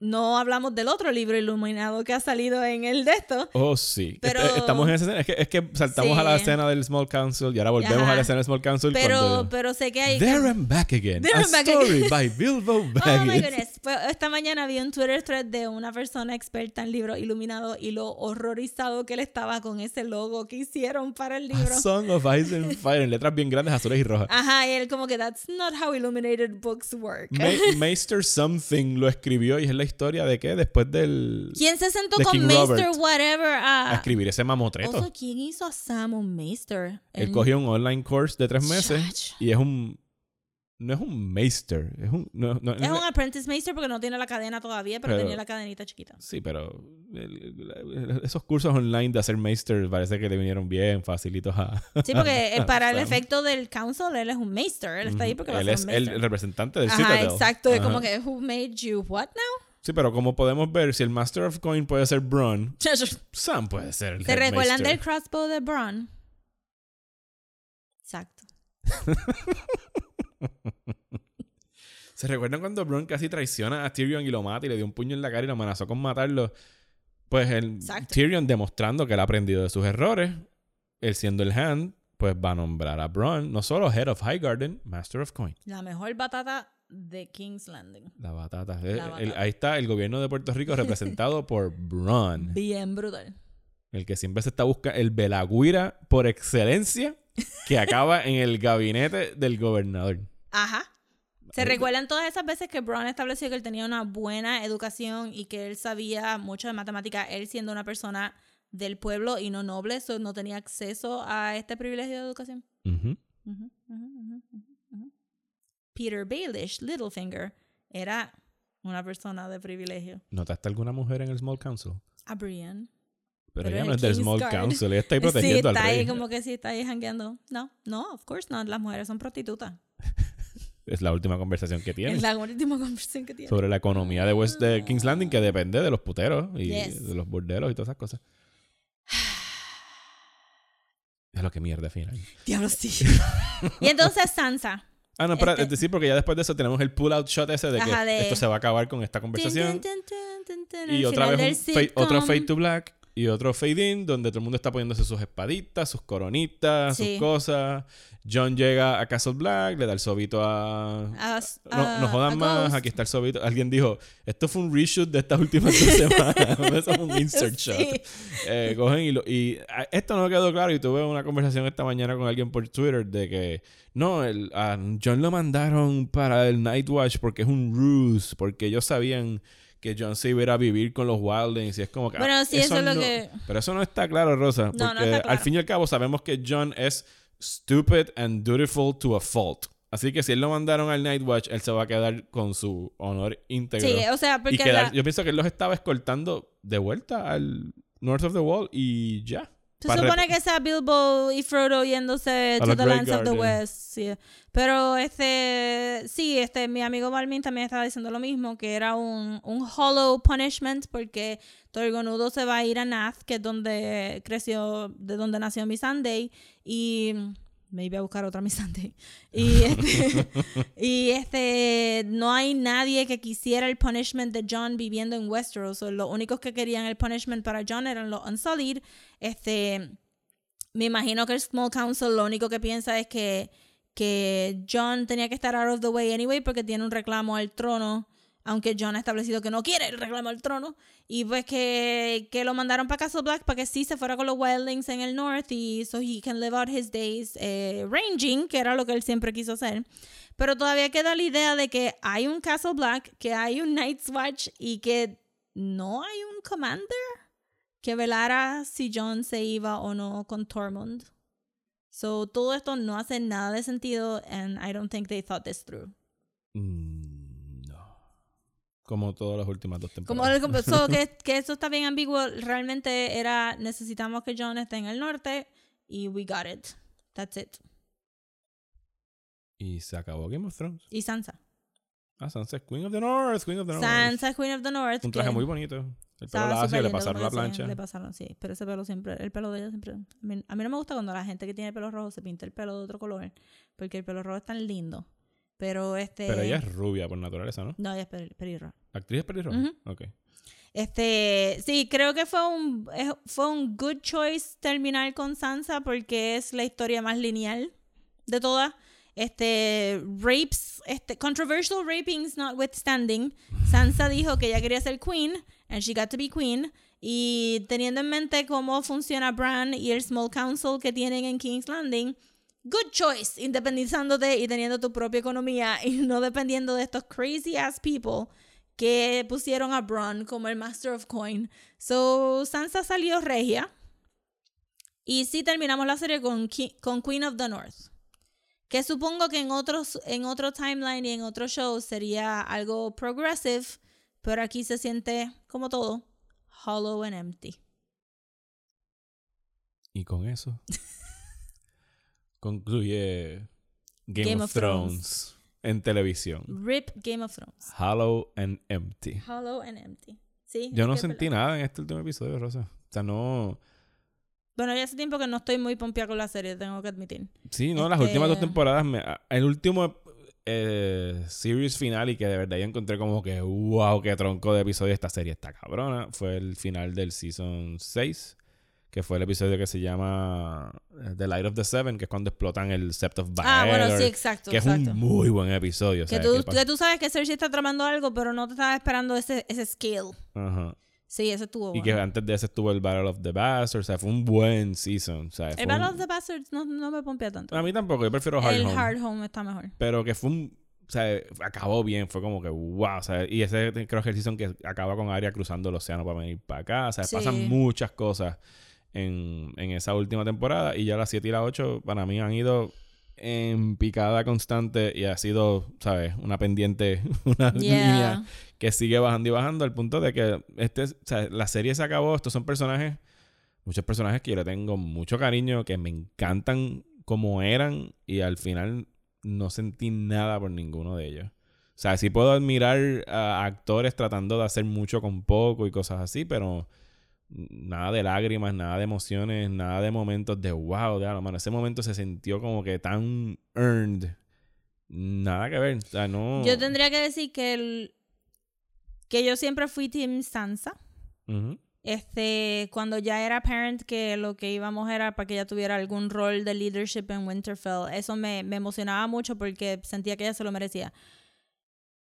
no hablamos del otro libro iluminado que ha salido en el de esto. Oh, sí. Pero- Este- Estamos en esa escena. Es que, es que saltamos Sí. a la escena del Small Council y ahora volvemos Ajá. a la escena del Small Council Pero, cuando... pero sé que hay... There and Back Again. There a and Back story by Bilbo Oh my Baggins. goodness. Pues, esta mañana vi un Twitter thread de una persona experta en libros iluminados y lo horrorizado que él estaba con ese logo que hicieron para el a libro. Song of Ice and Fire en letras bien grandes, azules y rojas. Ajá, y él como que that's not how illuminated books work. Ma- Maester Something lo escribió y es la historia de que después del... ¿Quién se sentó con Maester whatever a a... escribir ese mamotreto. Also, ¿quién hizo a Sam un Maester? Él cogió un online course de tres meses y es un... No es un Maester, es un... no- no- Es un apprentice maester porque no tiene la cadena todavía, pero, Pero- tenía la cadenita chiquita. Sí, pero el- esos cursos online de hacer Maester parece que le vinieron bien facilitos a... Sí, porque para el Sam. efecto del council, él es un maester. Él está ahí porque va Él a es ser un el representante del Ajá, Citadel. exacto. Es como que, who made you what now? Sí, pero como podemos ver, si el Master of Coin puede ser Bron, Sam puede ser el ¿Se recuerdan del crossbow de Bron? Exacto. ¿Se recuerdan cuando Bron casi traiciona a Tyrion y lo mata y le dio un puño en la cara y lo amenazó con matarlo? Pues el Exacto. Tyrion demostrando que él ha aprendido de sus errores, él siendo el Hand, pues va a nombrar a Bron no solo Head of Highgarden, Master of Coin. La mejor batata de King's Landing. La batata. Eh, La el- batata. ahí está el gobierno de Puerto Rico representado por Bron. Bien brutal. El que siempre se está buscando, el Belagüira por excelencia, que acaba en el gabinete del gobernador. Ajá. ¿Se recuerdan todas esas veces que Brown estableció que él tenía una buena educación y que él sabía mucho de matemática, él siendo una persona del pueblo y no noble, eso no tenía acceso a este privilegio de educación? Peter Baelish, Littlefinger, era una persona de privilegio. ¿Notaste alguna mujer en el Small Council? A Brienne. Pero, Pero ella no es del Small. Council, ella está ahí Sí, protegiendo está al ahí como que sí, está ahí jangueando. No, no, of course not. Las mujeres son prostitutas. Es la última conversación que tiene. Es la última conversación que tiene. Sobre la economía de West de King's Landing que depende de los puteros y Yes. de los burderos y todas esas cosas. Es lo que mierda al final. Diablo, sí. y entonces Sansa. Ah, no, pero Este- es decir, porque ya después de eso tenemos el pull-out shot ese de que Ajá, de- esto se va a acabar con esta conversación. Y otra vez un fade- otro fade to black y otro fade in donde todo el mundo está poniéndose sus espaditas, sus coronitas, Sí. sus cosas. John llega a Castle Black, le da el sobito a... A- No, no jodan a más, Ghost. aquí está el sobito. Alguien dijo, esto fue un reshoot de estas últimas dos semanas. Eso es un insert shot. Eh, cogen y, lo- y esto no quedó claro y tuve una conversación esta mañana con alguien por Twitter de que no, el, a John lo mandaron para el Night Watch porque es un ruse, porque ellos sabían que John se iba a ir a vivir con los Wildlings y es como que... ah, Bueno, sí, eso es lo no- que- Pero eso no está claro, Rosa, porque No, al fin y al cabo sabemos que John es stupid and dutiful to a fault. Así que si él lo mandaron al Night Watch, él se va a quedar con su honor íntegro. Sí, o sea, y porque quedar- la- yo pienso que él los estaba escoltando de vuelta al North of the Wall y ya. Se supone que sea Bilbo y Frodo yéndose A to the lands of the. West. sí. Pero este, sí, este, mi amigo Balmin también estaba diciendo lo mismo, que era un, un hollow punishment porque Torgonudo se va a ir a Nath, que es donde creció, de donde nació Miss Sunday, y me iba a buscar otra Sunday. Y este, y este, no hay nadie que quisiera el punishment de John viviendo en Westeros. Los únicos que querían el punishment para John eran los Unsullied. Este, me imagino que el Small Council lo único que piensa es que, que John tenía que estar out of the way anyway porque tiene un reclamo al trono, aunque John ha establecido que no quiere el reclamo al trono, y pues que, que lo mandaron para Castle Black para que sí se fuera con los Wildlings en el north y so he can live out his days eh, ranging, que era lo que él siempre quiso hacer. Pero todavía queda la idea de que hay un Castle Black, que hay un Night's Watch y que no hay un commander que velara si John se iba o no con Tormund. So, todo esto no hace nada de sentido and I don't think they thought this through. Mm. Como todas las últimas dos temporadas. como- so, que, que eso está bien ambiguo, realmente era necesitamos que John esté en el norte y we got it. That's it. Y se acabó Game of Thrones. Y Sansa. Ah, Sansa es Queen of the North, Queen of the North. Sansa es Queen of the North. Un traje que muy bonito. El pelo lacio, le pasaron la plancha. Le pasaron, sí. Pero ese pelo siempre, el pelo de ella siempre. A mí, a mí no me gusta cuando la gente que tiene pelo rojo se pinta el pelo de otro color. Porque el pelo rojo es tan lindo. Pero este. Pero ella es rubia por naturaleza, ¿no? No, ella es peli- pelirroja. ¿La actriz es pelirroja? Ujú. Ok. Este, sí, creo que fue un fue un good choice terminar con Sansa porque es la historia más lineal de todas. Este, rapes, este, controversial rapings notwithstanding, Sansa dijo que ella quería ser queen and she got to be queen y teniendo en mente cómo funciona Bran y el small council que tienen en King's Landing, good choice independizándote y teniendo tu propia economía y no dependiendo de estos crazy ass people que pusieron a Bronn como el Master of Coin. So, Sansa salió regia. Y sí terminamos la serie con, Ki- con Queen of the North. Que supongo que en otros, en otro timeline y en otro show sería algo progressive, pero aquí se siente, como todo, hollow and empty. Y con eso concluye Game, Game of, of Thrones, en televisión. Rip Game of Thrones. Hollow and empty. Hollow and empty. Sí, Yo no sentí nada en este último episodio, Rosa. O sea, no. Bueno, ya hace tiempo que no estoy muy pompeada con la serie, tengo que admitir. Sí, no, las Este- últimas dos temporadas. me- el último eh, series final y que de verdad yo encontré como que, wow, qué tronco de episodio esta serie está cabrona. Fue el final del season 6, que fue el episodio que se llama eh, The Light of the Seven, que es cuando explotan el Sept of Ah, bueno, Baelor, sí, exacto, Que exacto. es un muy buen episodio. Que ¿sabes? tú, Que tú sabes que Cersei está tramando algo, pero no te estaba esperando ese, ese. Ajá. Sí, eso estuvo Y que bueno. antes de ese estuvo el Battle of the Bastards. O sea, fue un buen season. O sea, El Battle un- of the Bastards no, no me pompea tanto. A mí tampoco, yo prefiero Hard el Home. Hard Home está mejor. Pero que fue un. O sea, acabó bien, fue como que wow. O sea, y ese creo que es el season que acaba con Arya cruzando el océano para venir para acá. O sea, Sí. pasan muchas cosas en, en esa última temporada. Y ya las 7 y las 8 para mí han ido en picada constante y ha sido, ¿sabes? Una pendiente, una Yeah. línea que sigue bajando y bajando al punto de que este, o sea, la serie se acabó. Estos son personajes muchos personajes que yo le tengo mucho cariño, que me encantan como eran y al final no sentí nada por ninguno de ellos. O sea, sí puedo admirar a actores tratando de hacer mucho con poco y cosas así, pero nada de lágrimas, nada de emociones, nada de momentos de wow, de algo, mano. Ese momento se sintió como que tan earned. Nada que ver. O sea, no. Yo tendría que decir que el, que yo siempre fui Team Sansa. Ujú. Este, cuando ya era parent que lo que íbamos era para que ella tuviera algún rol de leadership en Winterfell, eso me, me emocionaba mucho porque sentía que ella se lo merecía.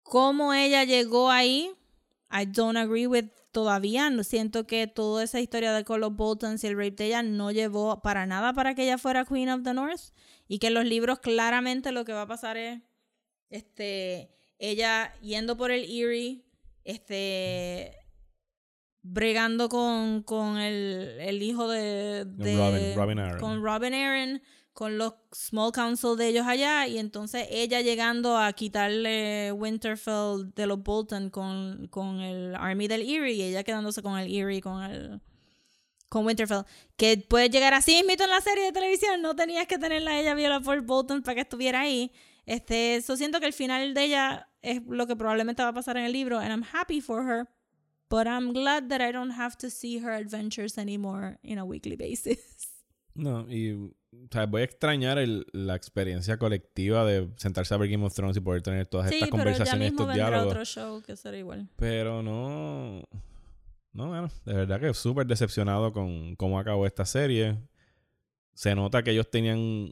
Cómo ella llegó ahí, I don't agree with todavía. No siento que toda esa historia de con los Boltons y el rape de ella no llevó para nada para que ella fuera Queen of the North. Y que en los libros claramente lo que va a pasar es este ella yendo por el Erie, este bregando con, con el, el hijo de, de- Robin- con Robin Aaron, con los small council de ellos allá, y entonces ella llegando a quitarle Winterfell de los Bolton con, con el Army del Erie, y ella quedándose con el Erie, con el con Winterfell, que puede llegar así mismo en la serie de televisión, no tenías que tenerla ella viola por Bolton para que estuviera ahí. Este, eso siento que el final de ella es lo que probablemente va a pasar en el libro, and I'm happy for her, but I'm glad that I don't have to see her adventures anymore in a weekly basis. No, y o sea, voy a extrañar el- la experiencia colectiva de sentarse a ver Game of Thrones y poder tener todas Sí, estas pero ya conversaciones, mismo estos vendrá diálogos. otro show que será igual. Pero no. No, bueno, de verdad que súper decepcionado con cómo acabó esta serie. Se nota que ellos tenían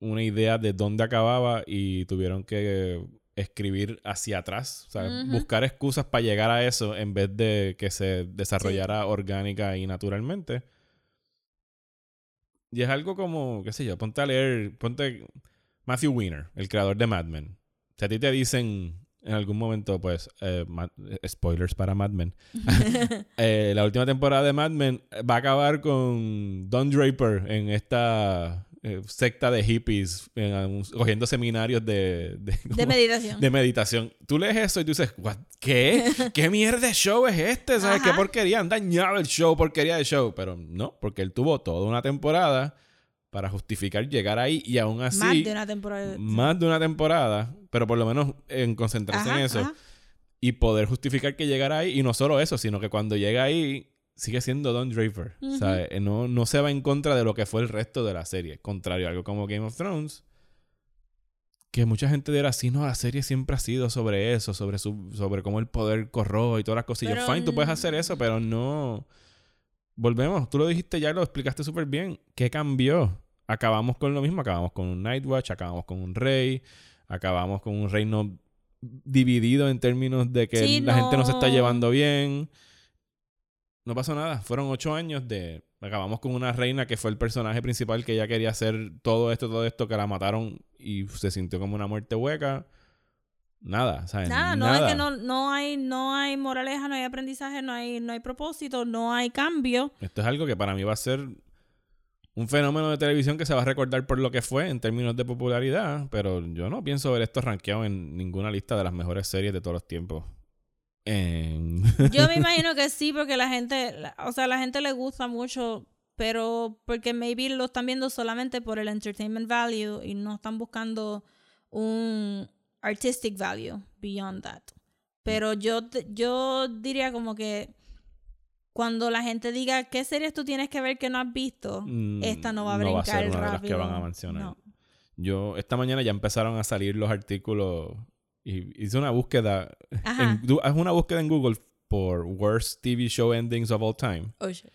una idea de dónde acababa y tuvieron que escribir hacia atrás. O sea, buscar excusas para llegar a eso en vez de que se desarrollara orgánica y naturalmente. Y es algo como, qué sé yo, ponte a leer, ponte Matthew Weiner, el creador de Mad Men. Si a ti te dicen en algún momento, pues, eh, eh, spoilers para Mad Men, eh, la última temporada de Mad Men va a acabar con Don Draper en esta eh, secta de hippies, cogiendo seminarios de, de, meditación. de meditación. Tú lees eso y tú dices, "What? ¿qué? ¿Qué mierda de show es este? ¿Sabes qué porquería? Han dañado el show, porquería de show. Pero no, porque él tuvo toda una temporada para justificar llegar ahí y aún así... Más de una temporada. más de una temporada, pero por lo menos en concentrarse Ajá, en eso ajá. y poder justificar que llegara ahí. Y no solo eso, sino que cuando llega ahí sigue siendo Don Draper. Eh, no, no se va en contra de lo que fue el resto de la serie. Contrario a algo como Game of Thrones. Que mucha gente dirá, sí, no, la serie siempre ha sido sobre eso, sobre su, sobre cómo el poder corroe y todas las cosillas. Pero, Fine, tú puedes hacer eso, pero no. Volvemos, tú lo dijiste ya, lo explicaste súper bien. ¿Qué cambió? Acabamos con lo mismo, acabamos con un Nightwatch, acabamos con un rey, acabamos con un reino dividido en términos de que Sí, la gente no se está llevando bien. No pasó nada. Fueron ocho años de. Acabamos con una reina que fue el personaje principal que ella quería hacer todo esto, todo esto, que la mataron y se sintió como una muerte hueca. Nada, ¿sabes? Nada, no es que no, no hay, no hay moraleja, no hay aprendizaje, no hay, no hay propósito, no hay cambio. Esto es algo que para mí va a ser un fenómeno de televisión que se va a recordar por lo que fue en términos de popularidad, pero yo no pienso ver esto rankeado en ninguna lista de las mejores series de todos los tiempos. En... Yo me imagino que sí, porque la gente, o sea, la gente le gusta mucho, pero porque maybe lo están viendo solamente por el entertainment value y no están buscando un artistic value beyond that. Pero yo, yo diría como que cuando la gente diga qué series tú tienes que ver que no has visto, Mm, esta no va a no va a brincar ser una de las que rápido. van a mencionar. No. Yo, esta mañana ya empezaron a salir los artículos y hice una búsqueda. En, haz una búsqueda en Google por Worst TV Show Endings of All Time. Oh, shit.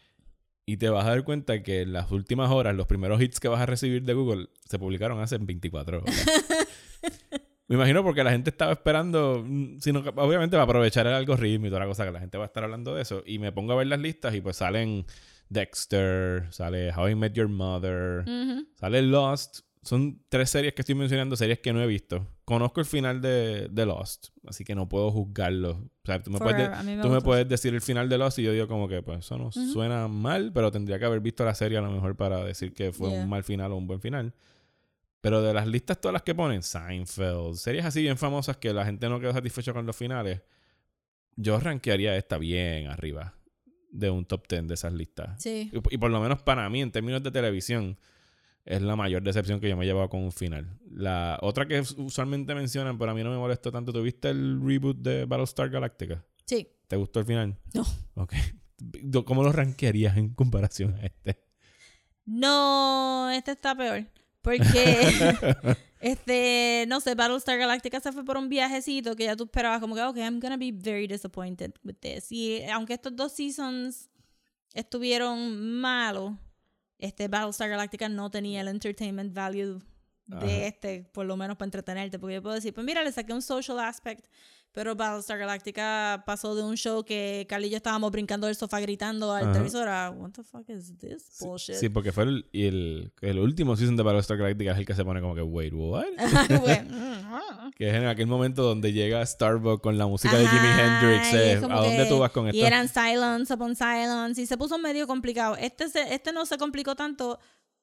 Y te vas a dar cuenta que en las últimas horas, los primeros hits que vas a recibir de Google se publicaron hace 24 horas. Me imagino porque la gente estaba esperando, mm, sino que obviamente va a aprovechar el algoritmo y toda la cosa que la gente va a estar hablando de eso. Y me pongo a ver las listas y pues salen Dexter, sale How I Met Your Mother, sale Lost. Son tres series que estoy mencionando, series que no he visto. Conozco el final de, de Lost, así que no puedo juzgarlo. O sea, tú me, puedes, de- Forever. A mí me tú me gustó. puedes decir el final de Lost y yo digo como que pues eso no suena mal, pero tendría que haber visto la serie a lo mejor para decir que fue Yeah. un mal final o un buen final. Pero de las listas todas las que ponen, Seinfeld, series así bien famosas que la gente no quedó satisfecha con los finales, yo rankearía esta bien arriba. de un top 10 de esas listas. Sí. Y, y por lo menos para mí, en términos de televisión, es la mayor decepción que yo me he llevado con un final. La otra que us- usualmente mencionan, pero a mí no me molestó tanto. ¿Tuviste el reboot de Battlestar Galactica? Sí. ¿Te gustó el final? No. Ok. ¿Cómo lo rankearías en comparación a este? No, este está peor. Porque, este, no sé, Battlestar Galactica se fue por un viajecito que ya tú esperabas como que, ok, I'm gonna be very disappointed with this. Y aunque estos dos seasons estuvieron malos, este Battlestar Galactica no tenía el entertainment value de Ajá. este, por lo menos para entretenerte. Porque yo puedo decir, pues mira, le saqué un social aspect. Pero Battlestar Galactica pasó de un show que Carly y yo estábamos brincando del sofá gritando al Ajá. televisor a, what the fuck is this bullshit? Sí, porque fue el, el, el último season de Battlestar Galactica es el que se pone como que, wait, what? Mm, que es en aquel momento donde llega Starbucks con la música de Jimi Ajá, Hendrix. eh, ¿A dónde tú vas con esto? Y eran silence upon silence. Y se puso medio complicado. Este, se- este no se complicó tanto.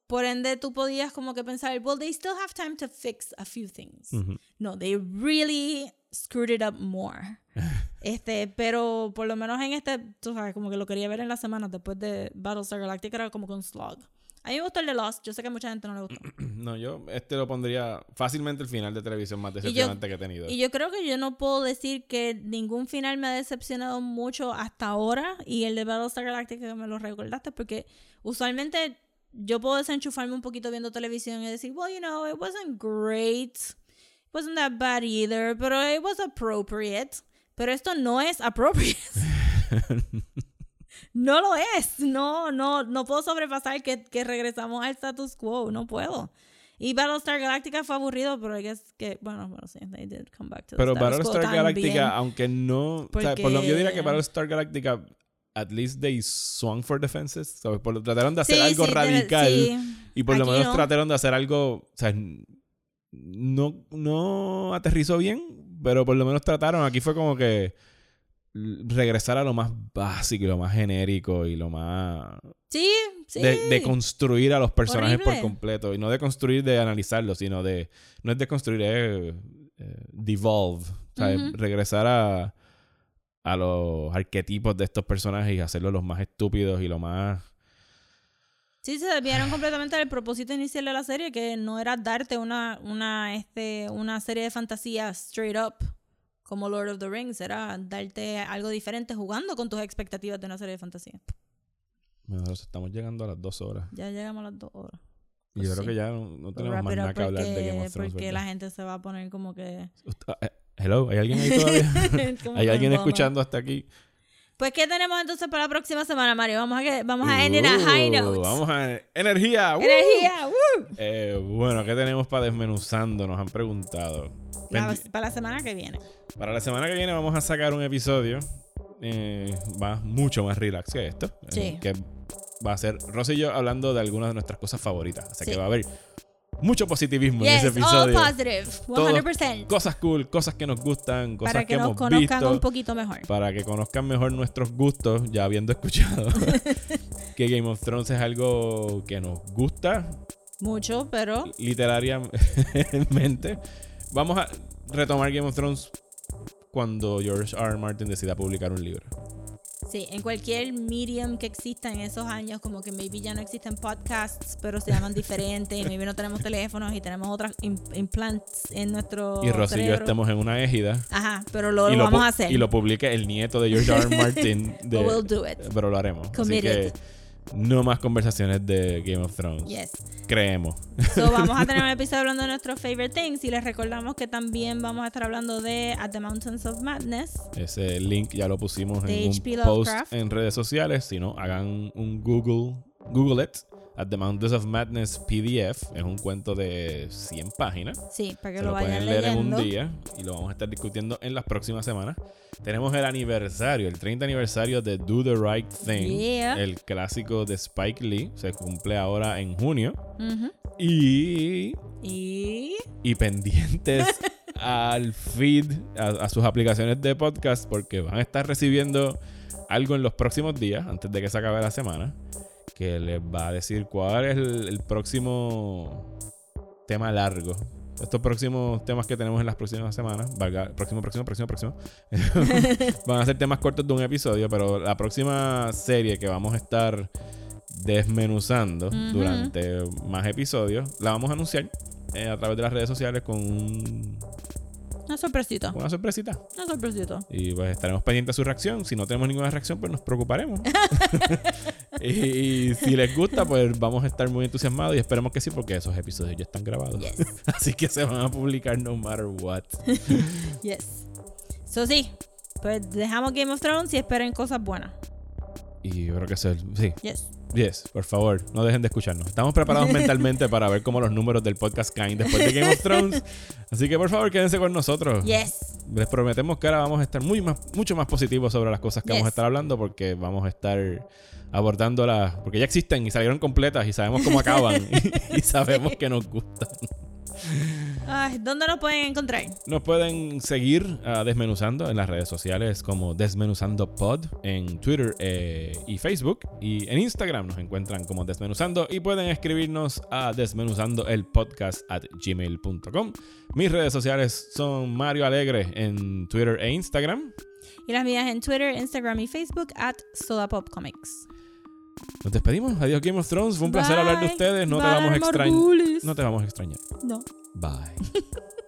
Por ende, tú podías como que pensar, well, they still have time to fix a few things. Ujú. No, they really screwed it up more. este, pero por lo menos en este, tú sabes, como que lo quería ver en la semana después de Battlestar Galactica, era como que un slog. A mí me gustó el de Lost. Yo sé que a mucha gente no le gustó. No, yo este lo pondría fácilmente el final de televisión más yo- decepcionante que he tenido. Y yo creo que yo no puedo decir que ningún final me ha decepcionado mucho hasta ahora. Y el de Battlestar Galactica me lo recordaste porque usualmente yo puedo desenchufarme un poquito viendo televisión y decir, well, you know, it wasn't great. Wasn't that bad either, pero it was appropriate. Pero esto no es appropriate. no lo es. No, no, no puedo sobrepasar que, que regresamos al status quo. No puedo. Y Battlestar Galactica fue aburrido, pero I guess que, bueno, bueno, sí, they did come back to the Pero quo Battlestar también. Galactica, aunque no. o sea, por lo, yo diría que Porque- Battlestar Galactica, at least they swung for defenses. ¿sabes? Por, trataron de hacer Sí, algo sí, radical. sí. Y por lo Aquí menos no. trataron de hacer algo. O sea, no, no aterrizó bien, pero por lo menos trataron. Aquí fue como que regresar a lo más básico y lo más genérico y lo más. Sí, sí. De, de construir a los personajes por completo. Y no de construir, de analizarlos, sino de. No es de construir, es. eh, devolve. O sea, regresar a. A los arquetipos de estos personajes y hacerlos los más estúpidos y lo más. Sí, se desviaron completamente del propósito inicial de la serie, que no era darte una, una, este, una serie de fantasía straight up como Lord of the Rings, era darte algo diferente jugando con tus expectativas de una serie de fantasía. Nosotros estamos llegando a las dos horas. Ya llegamos a las dos horas. Y Pues yo creo que ya no, no Pues tenemos más nada que hablar de Game of Thrones. Porque ¿verdad? la gente se va a poner como que... Eh, Hello, ¿hay alguien ahí todavía? ¿Hay alguien escuchando hasta aquí? Pues, ¿qué tenemos entonces para la próxima semana, Mario? Vamos a, que, vamos a end a high Uh, note. Vamos a energía. ¡uh! Energía, ¡woo! Eh, bueno, ¿qué tenemos para desmenuzando? Nos han preguntado. Bendi- para la semana que viene. Para la semana que viene vamos a sacar un episodio eh, va mucho más relax que esto. eh, Sí. que va a ser Rosy y yo hablando de algunas de nuestras cosas favoritas. Así Sí. que va a haber mucho positivismo en ese all episodio. positive, Todo- 100%. Cosas cool, cosas que nos gustan, cosas para que, que, nos hemos conozcan visto. un poquito mejor. para que conozcan mejor nuestros gustos, ya habiendo escuchado que Game of Thrones es algo que nos gusta Mucho, pero literariamente. Vamos a retomar Game of Thrones cuando George R. R. Martin decida publicar un libro. Sí, en cualquier medium que exista en esos años, como que maybe ya no existen podcasts, pero se llaman diferente, y maybe no tenemos teléfonos y tenemos otras im- implants en nuestro y Rosy y yo estemos en una égida. Ajá, pero lo, vamos a hacer. Y lo publique el nieto de George R. R. Martin. de- We'll do it. Pero lo haremos. Así Committed. que no más conversaciones de Game of Thrones. Yes. Creemos. So, vamos a tener un episodio hablando de nuestros favorite things y les recordamos que también vamos a estar hablando de At the Mountains of Madness. Ese link ya lo pusimos De en un post en redes sociales. Si no, hagan un Google, Google it. At the Mountains of Madness PDF. Es un cuento de 100 páginas. Sí, para que Se lo, lo vayan pueden leer leyendo. en un día y lo vamos a estar discutiendo en las próximas semanas. Tenemos el aniversario, el 30 aniversario de Do the Right Thing, Yeah. el clásico de Spike Lee. Se cumple ahora en junio. Y, Y y pendientes al feed, a, a sus aplicaciones de podcast, porque van a estar recibiendo algo en los próximos días, antes de que se acabe la semana, que les va a decir cuál es el, el próximo tema largo. Estos próximos temas que tenemos en las próximas semanas, valga, próximo, próximo, próximo, próximo, van a ser temas cortos de un episodio, pero la próxima serie que vamos a estar desmenuzando durante más episodios, la vamos a anunciar eh, a través de las redes sociales con un- Una sorpresita. una sorpresita. Una sorpresita. Y pues estaremos pendientes de su reacción. Si no tenemos ninguna reacción, pues nos preocuparemos. y, y si les gusta, pues vamos a estar muy entusiasmados y esperemos que sí, porque esos episodios ya están grabados. Yes. Así que se van a publicar no matter what. Yes. Eso sí. Pues dejamos Game of Thrones y esperen cosas buenas. Y yo creo que eso es. Sí, Yes. Yes, por favor, no dejen de escucharnos. Estamos preparados mentalmente para ver cómo los números del podcast caen después de Game of Thrones. Así que por favor, quédense con nosotros. Yes. Les prometemos que ahora vamos a estar muy más, mucho más positivos sobre las cosas que vamos a Yes. estar hablando porque vamos a estar abordándolas, porque ya existen y salieron completas y sabemos cómo acaban y, sabemos que nos gustan. Ay, ¿dónde nos pueden encontrar? Nos pueden seguir a Desmenuzando en las redes sociales como Desmenuzando Pod en Twitter eh, y Facebook y en Instagram nos encuentran como Desmenuzando y pueden escribirnos a desmenuzando el podcast at gmail.com. Mis redes sociales son Mario Alegre en Twitter e Instagram. Y las mías en Twitter, Instagram y Facebook at SodaPopComics. Nos despedimos. Adiós Game of Thrones. Fue un placer hablar de ustedes. No te vamos a extrañar. No te vamos a extrañar. No. Bye.